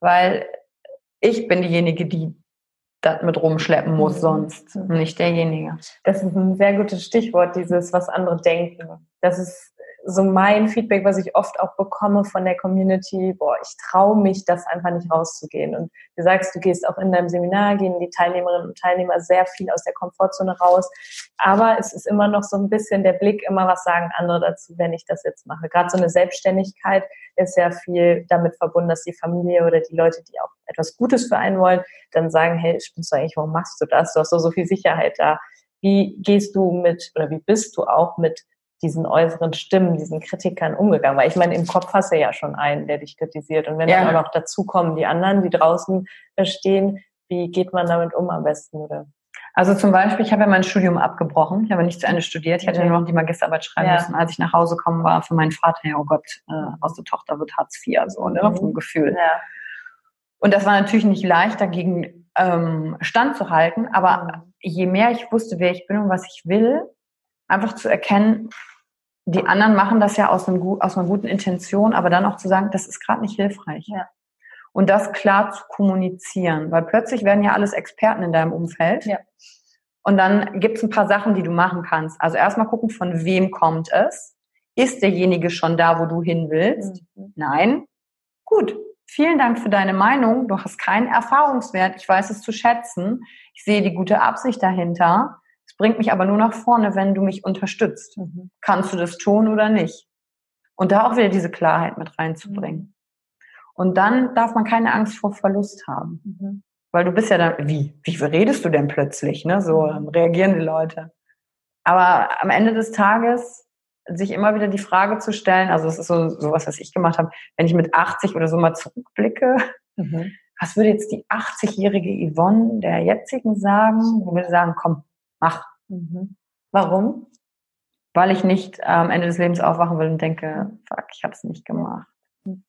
Weil ich bin diejenige, die das mit rumschleppen muss, mhm. sonst nicht derjenige.
Das ist ein sehr gutes Stichwort, dieses, was andere denken. Das ist so mein Feedback, was ich oft auch bekomme von der Community, boah, ich traue mich, das einfach nicht rauszugehen. Und du sagst, du gehst auch in deinem Seminar, gehen die Teilnehmerinnen und Teilnehmer sehr viel aus der Komfortzone raus. Aber es ist immer noch so ein bisschen der Blick, immer was sagen andere dazu, wenn ich das jetzt mache. Gerade so eine Selbstständigkeit ist ja viel damit verbunden, dass die Familie oder die Leute, die auch etwas Gutes für einen wollen, dann sagen, hey, spinnst du eigentlich, warum machst du das? Du hast doch so viel Sicherheit da. Wie gehst du mit, oder wie bist du auch mit diesen äußeren Stimmen, diesen Kritikern umgegangen? Weil ich meine, im Kopf hast du ja schon einen, der dich kritisiert. Und wenn ja. dann auch noch dazu kommen die anderen, die draußen stehen, wie geht man damit um am besten? Oder?
Also zum Beispiel, ich habe ja mein Studium abgebrochen. Ich habe nicht zu Ende studiert. Ich hätte nur noch die Magisterarbeit schreiben ja. müssen. Als ich nach Hause gekommen war, für meinen Vater, ja, oh Gott, äh, aus der Tochter wird Hartz IV, so, ne, mhm. vom Gefühl. Ja. Und das war natürlich nicht leicht, dagegen ähm, standzuhalten. Aber mhm. je mehr ich wusste, wer ich bin und was ich will, einfach zu erkennen, die anderen machen das ja aus, einem, aus einer guten Intention, aber dann auch zu sagen, das ist gerade nicht hilfreich. Ja. Und das klar zu kommunizieren, weil plötzlich werden ja alles Experten in deinem Umfeld. Ja. Und dann gibt es ein paar Sachen, die du machen kannst. Also erstmal gucken, von wem kommt es. Ist derjenige schon da, wo du hin willst? Mhm. Nein. Gut. Vielen Dank für deine Meinung. Du hast keinen Erfahrungswert. Ich weiß es zu schätzen. Ich sehe die gute Absicht dahinter. Es bringt mich aber nur nach vorne, wenn du mich unterstützt. Mhm. Kannst du das tun oder nicht? Und da auch wieder diese Klarheit mit reinzubringen. Mhm. Und dann darf man keine Angst vor Verlust haben. Mhm. Weil du bist ja dann, wie, wie redest du denn plötzlich? Ne? So mhm. reagieren die Leute. Aber am Ende des Tages sich immer wieder die Frage zu stellen, also es ist so, so was, was ich gemacht habe, wenn ich mit 80 oder so mal zurückblicke, mhm. was würde jetzt die 80-jährige Yvonne der jetzigen sagen? Ich würde sagen, komm, Mach. Mhm. Warum? Weil ich nicht äh, am Ende des Lebens aufwachen will und denke, fuck, ich habe es nicht gemacht.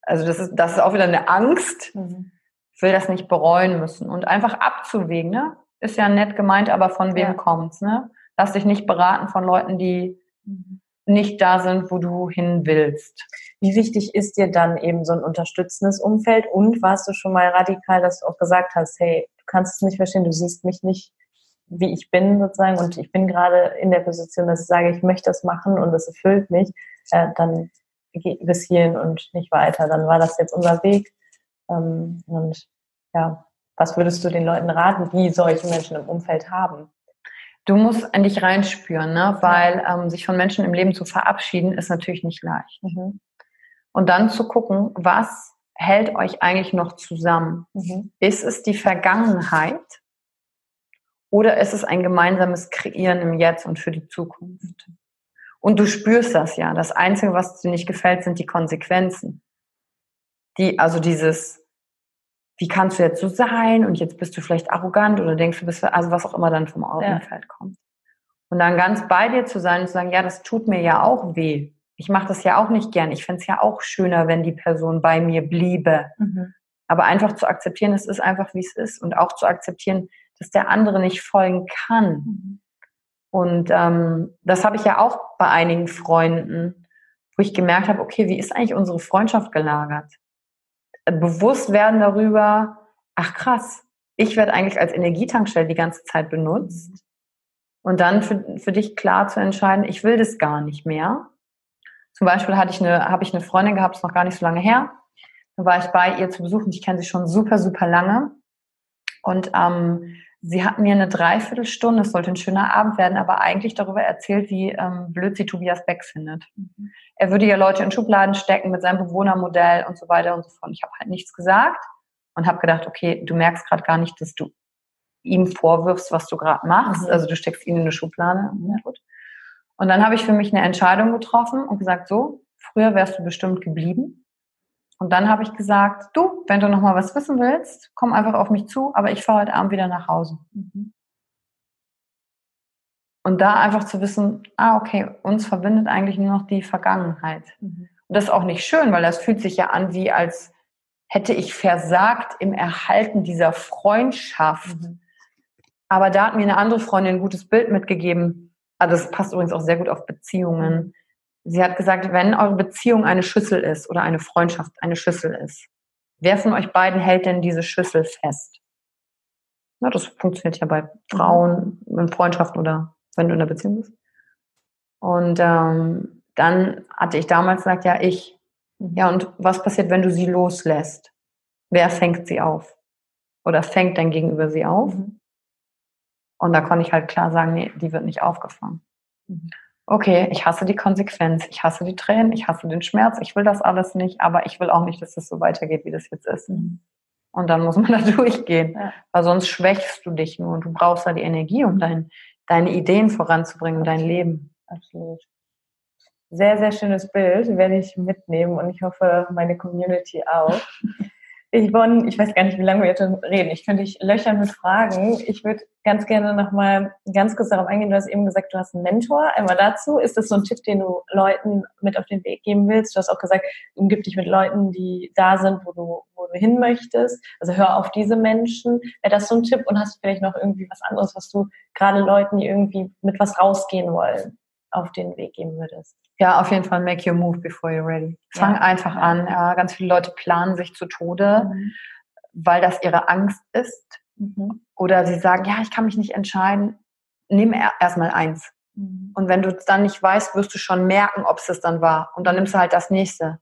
Also das ist, das ist auch wieder eine Angst. Mhm. Ich will das nicht bereuen müssen. Und einfach abzuwägen, ne? Ist ja nett gemeint, aber von wem ja. kommt's, ne? Lass dich nicht beraten von Leuten, die mhm. nicht da sind, wo du hin willst.
Wie wichtig ist dir dann eben so ein unterstützendes Umfeld? Und warst du schon mal radikal, dass du auch gesagt hast, hey, du kannst es nicht verstehen, du siehst mich nicht wie ich bin sozusagen und ich bin gerade in der Position, dass ich sage, ich möchte das machen und es erfüllt mich, äh, dann bis hierhin und nicht weiter. Dann war das jetzt unser Weg. Ähm, und ja, was würdest du den Leuten raten, die solche Menschen im Umfeld haben?
Du musst in dich reinspüren, ne? weil ähm, sich von Menschen im Leben zu verabschieden, ist natürlich nicht leicht. Mhm. Und dann zu gucken, was hält euch eigentlich noch zusammen? Mhm. Ist es die Vergangenheit oder ist es ein gemeinsames Kreieren im Jetzt und für die Zukunft? Und du spürst das ja. Das Einzige, was dir nicht gefällt, sind die Konsequenzen. Die, also dieses, wie kannst du jetzt so sein und jetzt bist du vielleicht arrogant oder denkst du bist, also was auch immer dann vom Augenfeld ja. kommt. Und dann ganz bei dir zu sein und zu sagen, ja, das tut mir ja auch weh. Ich mache das ja auch nicht gern. Ich fände es ja auch schöner, wenn die Person bei mir bliebe. Mhm. Aber einfach zu akzeptieren, es ist einfach, wie es ist. Und auch zu akzeptieren, dass der andere nicht folgen kann. Und ähm, das habe ich ja auch bei einigen Freunden, wo ich gemerkt habe, okay, wie ist eigentlich unsere Freundschaft gelagert? bewusst werden darüber, ach krass, ich werde eigentlich als Energietankstelle die ganze Zeit benutzt. Und dann für, für dich klar zu entscheiden, ich will das gar nicht mehr. Zum Beispiel hatte ich eine, habe ich eine Freundin gehabt, ist noch gar nicht so lange her. Da war ich bei ihr zu besuchen. Ich kenne sie schon super, super lange. Und ähm, sie hat mir eine Dreiviertelstunde, es sollte ein schöner Abend werden, aber eigentlich darüber erzählt, wie ähm, blöd sie Tobias Beck findet. Mhm. Er würde ja Leute in Schubladen stecken mit seinem Bewohnermodell und so weiter und so fort. Ich habe halt nichts gesagt und habe gedacht, okay, du merkst gerade gar nicht, dass du ihm vorwirfst, was du gerade machst. Mhm. Also du steckst ihn in eine Schublade. Ja, gut. Und dann habe ich für mich eine Entscheidung getroffen und gesagt, so, früher wärst du bestimmt geblieben. Und dann habe ich gesagt, du, wenn du noch mal was wissen willst, komm einfach auf mich zu, aber ich fahre heute Abend wieder nach Hause. Mhm. Und da einfach zu wissen, ah, okay, uns verbindet eigentlich nur noch die Vergangenheit. Mhm. Und das ist auch nicht schön, weil das fühlt sich ja an, wie als hätte ich versagt im Erhalten dieser Freundschaft. Mhm. Aber da hat mir eine andere Freundin ein gutes Bild mitgegeben. Also das passt übrigens auch sehr gut auf Beziehungen mhm. Sie hat gesagt, wenn eure Beziehung eine Schüssel ist oder eine Freundschaft eine Schüssel ist, wer von euch beiden hält denn diese Schüssel fest? Na, das funktioniert ja bei Frauen in Freundschaften oder wenn du in der Beziehung bist. Und ähm, dann hatte ich damals gesagt, ja, ich. Ja, und was passiert, wenn du sie loslässt? Wer fängt sie auf? Oder fängt dein Gegenüber sie auf? Mhm. Und da konnte ich halt klar sagen, nee, die wird nicht aufgefangen. Mhm okay, ich hasse die Konsequenz, ich hasse die Tränen, ich hasse den Schmerz, ich will das alles nicht, aber ich will auch nicht, dass das so weitergeht, wie das jetzt ist. Mhm. Und dann muss man da durchgehen, ja. weil sonst schwächst du dich nur und du brauchst da die Energie, um dein, deine Ideen voranzubringen, dein Leben.
Absolut. Sehr, sehr schönes Bild, werde ich mitnehmen und ich hoffe, meine Community auch. Yvonne, ich weiß gar nicht, wie lange wir jetzt reden. Ich könnte dich löchern mit Fragen. Ich würde ganz gerne nochmal ganz kurz darauf eingehen. Du hast eben gesagt, du hast einen Mentor. Einmal dazu. Ist das so ein Tipp, den du Leuten mit auf den Weg geben willst? Du hast auch gesagt, umgib dich mit Leuten, die da sind, wo du, wo du hin möchtest. Also hör auf diese Menschen. Wäre das so ein Tipp? Und hast du vielleicht noch irgendwie was anderes, was du gerade Leuten, die irgendwie mit was rausgehen wollen, auf den Weg geben würdest?
Ja, auf jeden Fall make your move before you're ready. Fang ja. einfach an. Ja, ganz viele Leute planen sich zu Tode, mhm. weil das ihre Angst ist. Mhm. Oder sie sagen, ja, ich kann mich nicht entscheiden. Nimm erstmal eins. Mhm. Und wenn du es dann nicht weißt, wirst du schon merken, ob es das dann war. Und dann nimmst du halt das nächste.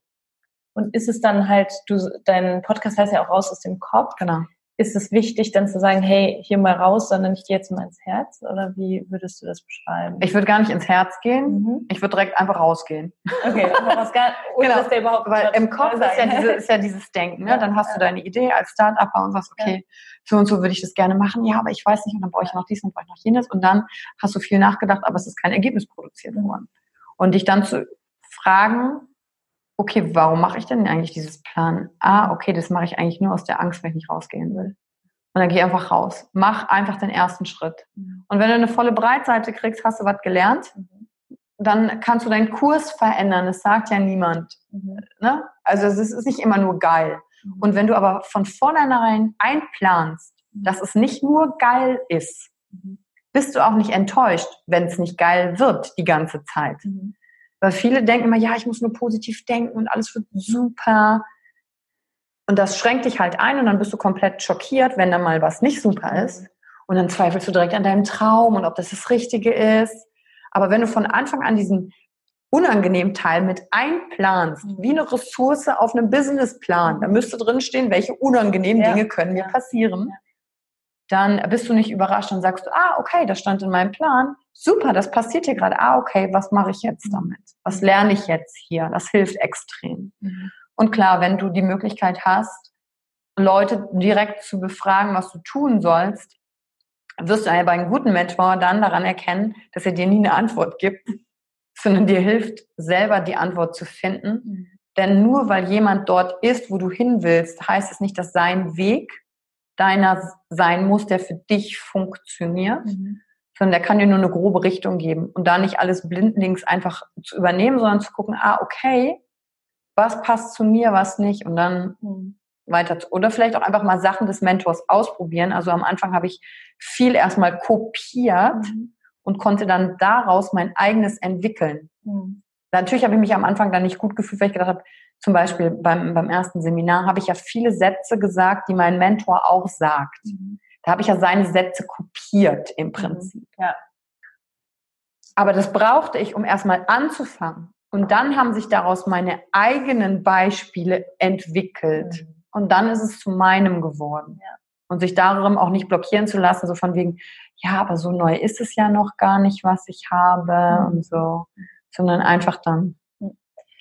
Und ist es dann halt, du, dein Podcast heißt ja auch raus aus dem Kopf.
Genau
ist es wichtig, dann zu sagen, hey, hier mal raus, sondern ich gehe jetzt mal ins Herz? Oder wie würdest du das beschreiben?
Ich würde gar nicht ins Herz gehen. Mhm. Ich würde direkt einfach rausgehen.
Okay, was gar, genau. dass der überhaupt
Weil im Kopf ist ja, diese, ist ja, dieses Denken. Ne? Ja, dann hast ja. du deine Idee als Start-Upper und sagst, okay, so und so würde ich das gerne machen. Ja, aber ich weiß nicht und dann brauche ich noch dies und brauche ich noch jenes. Und dann hast du viel nachgedacht, aber es ist kein Ergebnis produziert worden. Und dich dann zu fragen, okay, warum mache ich denn eigentlich dieses Plan? Ah, okay, das mache ich eigentlich nur aus der Angst, wenn ich nicht rausgehen will. Und dann geh einfach raus. Mach einfach den ersten Schritt. Mhm. Und wenn du eine volle Breitseite kriegst, hast du was gelernt. Mhm. Dann kannst du deinen Kurs verändern. Das sagt ja niemand. Mhm. Ne? Also es ist nicht immer nur geil. Und wenn du aber von vornherein einplanst, dass es nicht nur geil ist, bist du auch nicht enttäuscht, wenn es nicht geil wird die ganze Zeit. Weil viele denken immer, ja, ich muss nur positiv denken und alles wird super. Und das schränkt dich halt ein und dann bist du komplett schockiert, wenn da mal was nicht super ist. Und dann zweifelst du direkt an deinem Traum und ob das das Richtige ist. Aber wenn du von Anfang an diesen unangenehmen Teil mit einplanst, wie eine Ressource auf einem Businessplan, da müsste drin stehen, welche unangenehmen ja. Dinge können mir passieren. Dann bist du nicht überrascht und sagst du, ah, okay, das stand in meinem Plan. Super, das passiert hier gerade. Ah, okay, was mache ich jetzt damit? Was lerne ich jetzt hier? Das hilft extrem. Mhm. Und klar, wenn du die Möglichkeit hast, Leute direkt zu befragen, was du tun sollst, wirst du ja bei einem guten Mentor dann daran erkennen, dass er dir nie eine Antwort gibt, sondern dir hilft, selber die Antwort zu finden. Mhm. Denn nur weil jemand dort ist, wo du hin willst, heißt es nicht, dass sein Weg deiner sein muss, der für dich funktioniert, mhm. sondern der kann dir nur eine grobe Richtung geben und da nicht alles blindlings einfach zu übernehmen, sondern zu gucken, ah, okay, was passt zu mir, was nicht und dann mhm. weiter zu, oder vielleicht auch einfach mal Sachen des Mentors ausprobieren. Also am Anfang habe ich viel erstmal kopiert mhm. und konnte dann daraus mein eigenes entwickeln. Mhm. Natürlich habe ich mich am Anfang dann nicht gut gefühlt, weil ich gedacht habe, zum Beispiel beim, beim ersten Seminar habe ich ja viele Sätze gesagt, die mein Mentor auch sagt. Mhm. Da habe ich ja seine Sätze kopiert im mhm. Prinzip. Ja. Aber das brauchte ich, um erstmal anzufangen. Und dann haben sich daraus meine eigenen Beispiele entwickelt. Mhm. Und dann ist es zu meinem geworden. Ja. Und sich darum auch nicht blockieren zu lassen, so von wegen, ja, aber so neu ist es ja noch gar nicht, was ich habe mhm. und so, sondern einfach dann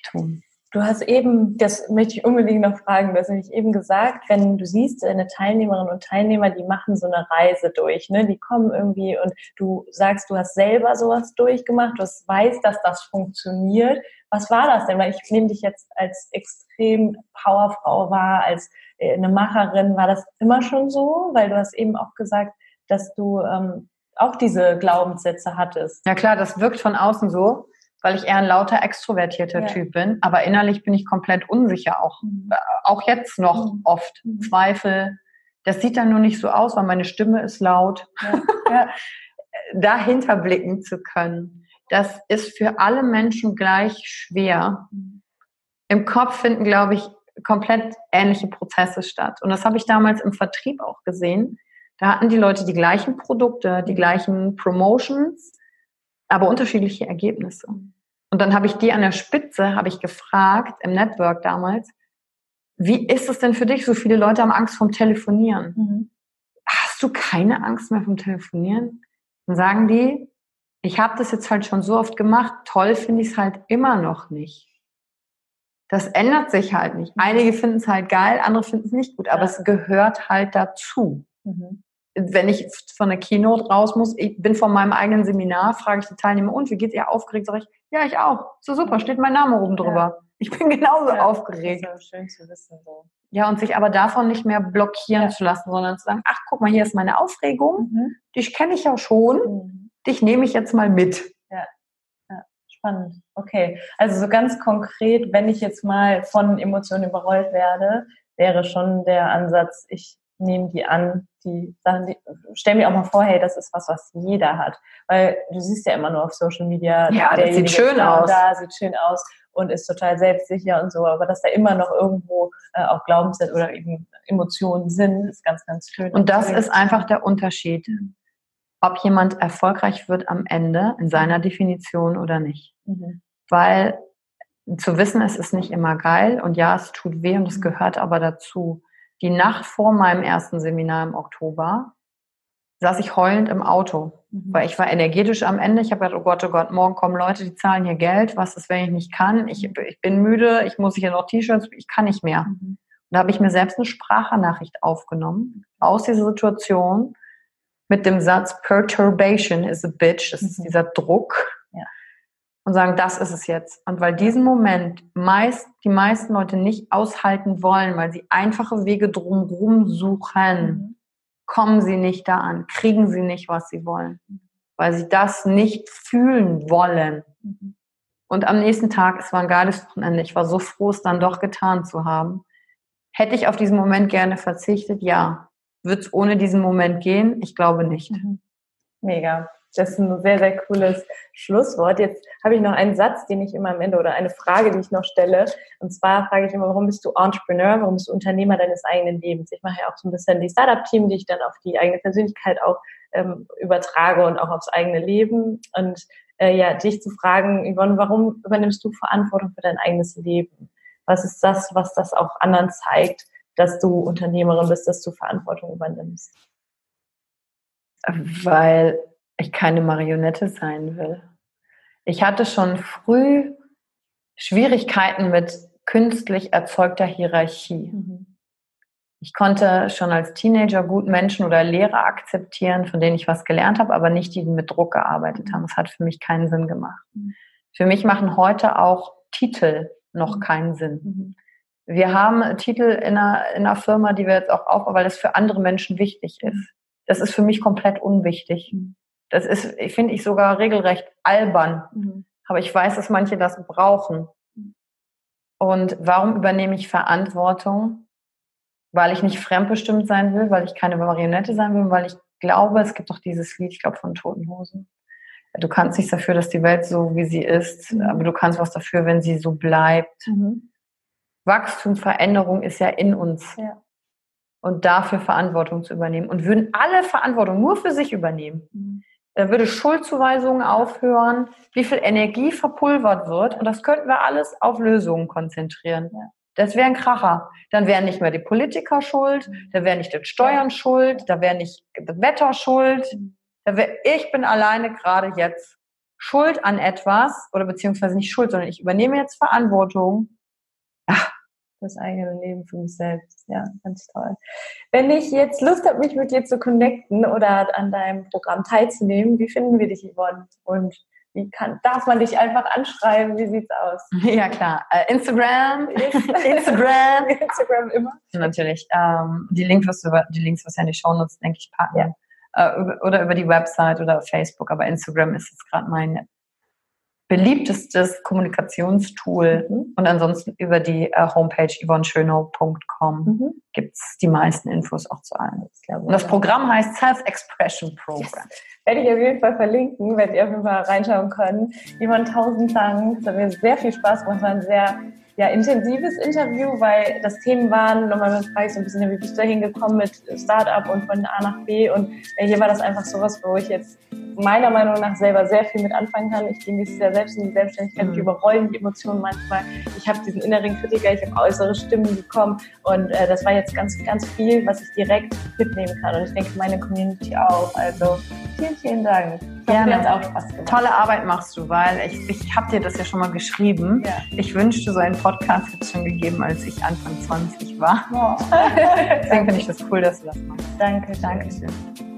tun.
Du hast eben, das möchte ich unbedingt noch fragen, du hast nämlich eben gesagt, wenn du siehst, deine Teilnehmerinnen und Teilnehmer, die machen so eine Reise durch, ne? die kommen irgendwie und du sagst, du hast selber sowas durchgemacht, du weißt, dass das funktioniert. Was war das denn? Weil ich nehme dich jetzt als extrem Powerfrau wahr, als äh, eine Macherin. War das immer schon so? Weil du hast eben auch gesagt, dass du ähm, auch diese Glaubenssätze hattest.
Ja klar, das wirkt von außen so weil ich eher ein lauter, extrovertierter ja. Typ bin. Aber innerlich bin ich komplett unsicher, auch, mhm. auch jetzt noch mhm. oft. Mhm. Zweifel. Das sieht dann nur nicht so aus, weil meine Stimme ist laut. Ja. ja. Dahinter blicken zu können, das ist für alle Menschen gleich schwer. Mhm. Im Kopf finden, glaube ich, komplett ähnliche Prozesse statt. Und das habe ich damals im Vertrieb auch gesehen. Da hatten die Leute die gleichen Produkte, die mhm. gleichen Promotions, aber unterschiedliche Ergebnisse. Und dann habe ich die an der Spitze, habe ich gefragt im Network damals, wie ist es denn für dich? So viele Leute haben Angst vom Telefonieren. Mhm. Hast du keine Angst mehr vom Telefonieren? Dann sagen die, ich habe das jetzt halt schon so oft gemacht, toll finde ich es halt immer noch nicht. Das ändert sich halt nicht. Mhm. Einige finden es halt geil, andere finden es nicht gut, aber ja. es gehört halt dazu. Mhm wenn ich von der Keynote raus muss, ich bin von meinem eigenen Seminar, frage ich die Teilnehmer, und wie geht's ihr aufgeregt? Sag ich, ja, ich auch. So super, steht mein Name oben drüber. Ja. Ich bin genauso ja, aufgeregt. Das ist ja schön zu wissen. So. Ja, und sich aber davon nicht mehr blockieren ja. zu lassen, sondern zu sagen, ach, guck mal, hier ist meine Aufregung, mhm. dich kenne ich ja schon, mhm. dich nehme ich jetzt mal mit.
Ja. ja, spannend. Okay, also so ganz konkret, wenn ich jetzt mal von Emotionen überrollt werde, wäre schon der Ansatz, ich nehme die an, die Sachen, die, stell mir auch mal vor, hey, das ist was, was jeder hat. Weil du siehst ja immer nur auf Social Media,
ja, das sieht schön aus.
Da sieht schön aus und ist total selbstsicher und so, aber dass da immer noch irgendwo äh, auch Glaubenssätze oder eben Emotionen sind, ist ganz, ganz schön.
Und das ist einfach der Unterschied, ob jemand erfolgreich wird am Ende in seiner Definition oder nicht. Mhm. Weil zu wissen, es ist nicht immer geil und ja, es tut weh und es gehört aber dazu die Nacht vor meinem ersten Seminar im Oktober saß ich heulend im Auto, mhm. weil ich war energetisch am Ende. Ich habe gedacht, oh Gott, oh Gott, morgen kommen Leute, die zahlen hier Geld. Was ist, wenn ich nicht kann? Ich, ich bin müde, ich muss hier noch T-Shirts, ich kann nicht mehr. Mhm. Und da habe ich mir selbst eine Sprachnachricht aufgenommen aus dieser Situation mit dem Satz Perturbation is a bitch. Das ist mhm. dieser Druck und sagen, das ist es jetzt. Und weil diesen Moment meist, die meisten Leute nicht aushalten wollen, weil sie einfache Wege drumherum suchen, mhm. kommen sie nicht da an, kriegen sie nicht, was sie wollen, weil sie das nicht fühlen wollen. Mhm. Und am nächsten Tag, es war ein geiles Wochenende, ich war so froh, es dann doch getan zu haben. Hätte ich auf diesen Moment gerne verzichtet? Ja. Wird es ohne diesen Moment gehen? Ich glaube nicht. Mhm.
Mega. Das ist ein sehr, sehr cooles Schlusswort. Jetzt habe ich noch einen Satz, den ich immer am Ende oder eine Frage, die ich noch stelle. Und zwar frage ich immer, warum bist du Entrepreneur? Warum bist du Unternehmer deines eigenen Lebens? Ich mache ja auch so ein bisschen die Startup-Team, die ich dann auf die eigene Persönlichkeit auch ähm, übertrage und auch aufs eigene Leben. Und äh, ja, dich zu fragen, Yvonne, warum übernimmst du Verantwortung für dein eigenes Leben? Was ist das, was das auch anderen zeigt, dass du Unternehmerin bist, dass du Verantwortung übernimmst?
Weil ich keine Marionette sein will. Ich hatte schon früh Schwierigkeiten mit künstlich erzeugter Hierarchie. Mhm. Ich konnte schon als Teenager gut Menschen oder Lehrer akzeptieren, von denen ich was gelernt habe, aber nicht die, die mit Druck gearbeitet haben. Das hat für mich keinen Sinn gemacht. Mhm. Für mich machen heute auch Titel noch mhm. keinen Sinn. Mhm. Wir haben Titel in einer, in einer Firma, die wir jetzt auch aufbauen, weil das für andere Menschen wichtig ist. Das ist für mich komplett unwichtig. Das ist, finde ich sogar regelrecht albern. Mhm. Aber ich weiß, dass manche das brauchen. Und warum übernehme ich Verantwortung? Weil ich nicht fremdbestimmt sein will, weil ich keine Marionette sein will, weil ich glaube, es gibt doch dieses Lied, ich glaube, von Toten Hosen. Du kannst nichts dafür, dass die Welt so wie sie ist, mhm. aber du kannst was dafür, wenn sie so bleibt. Mhm. Wachstum, Veränderung ist ja in uns. Ja. Und dafür Verantwortung zu übernehmen. Und würden alle Verantwortung nur für sich übernehmen, mhm. Dann würde Schuldzuweisungen aufhören, wie viel Energie verpulvert wird. Und das könnten wir alles auf Lösungen konzentrieren. Ja. Das wäre ein Kracher. Dann wären nicht mehr die Politiker schuld, da wäre nicht die Steuern schuld, da wäre nicht das Wetter schuld. Mhm. Da wär, ich bin alleine gerade jetzt schuld an etwas oder beziehungsweise nicht schuld, sondern ich übernehme jetzt Verantwortung
das eigene Leben für mich selbst. Ja, ganz toll. Wenn ich jetzt Lust habe, mich mit dir zu connecten oder an deinem Programm teilzunehmen, wie finden wir dich, Yvonne? Und wie kann, darf man dich einfach anschreiben? Wie sieht's aus?
Ja, klar. Äh, Instagram.
Instagram. Instagram immer.
Natürlich. Ähm, die, Links, was du, die Links, was ja in die Show nutzt, denke ich, packen. Ja. Äh, oder über die Website oder Facebook. Aber Instagram ist jetzt gerade mein beliebtestes Kommunikationstool. Mhm. Und ansonsten über die äh, Homepage yvonneschönow.com mhm. gibt es die meisten Infos auch zu allem. Und das Programm heißt Self-Expression Program.
Yes. Werde ich auf jeden Fall verlinken, werdet ihr auf jeden Fall reinschauen können. Yvonne, tausend Dank. Es hat mir sehr viel Spaß gemacht. Es war ein sehr ja, intensives Interview, weil das Themen waren, nochmal frage ich so ein bisschen, wie bist du da hingekommen mit Startup und von A nach B und äh, hier war das einfach sowas, wo ich jetzt meiner Meinung nach selber sehr viel mit anfangen kann. Ich gehe mich sehr selbst in die Selbstständigkeit, mhm. überrollen die Emotionen manchmal. Ich habe diesen inneren Kritiker, ich habe äußere Stimmen bekommen und äh, das war jetzt ganz, ganz viel, was ich direkt mitnehmen kann und ich denke meine Community auch. Also vielen, vielen Dank.
Gerne. Tolle Arbeit machst du, weil ich, ich habe dir das ja schon mal geschrieben. Ja. Ich wünschte, so einen Podcast hätte es schon gegeben, als ich Anfang 20 war. Oh. Deswegen finde ich das cool, dass du das machst.
Danke, danke schön.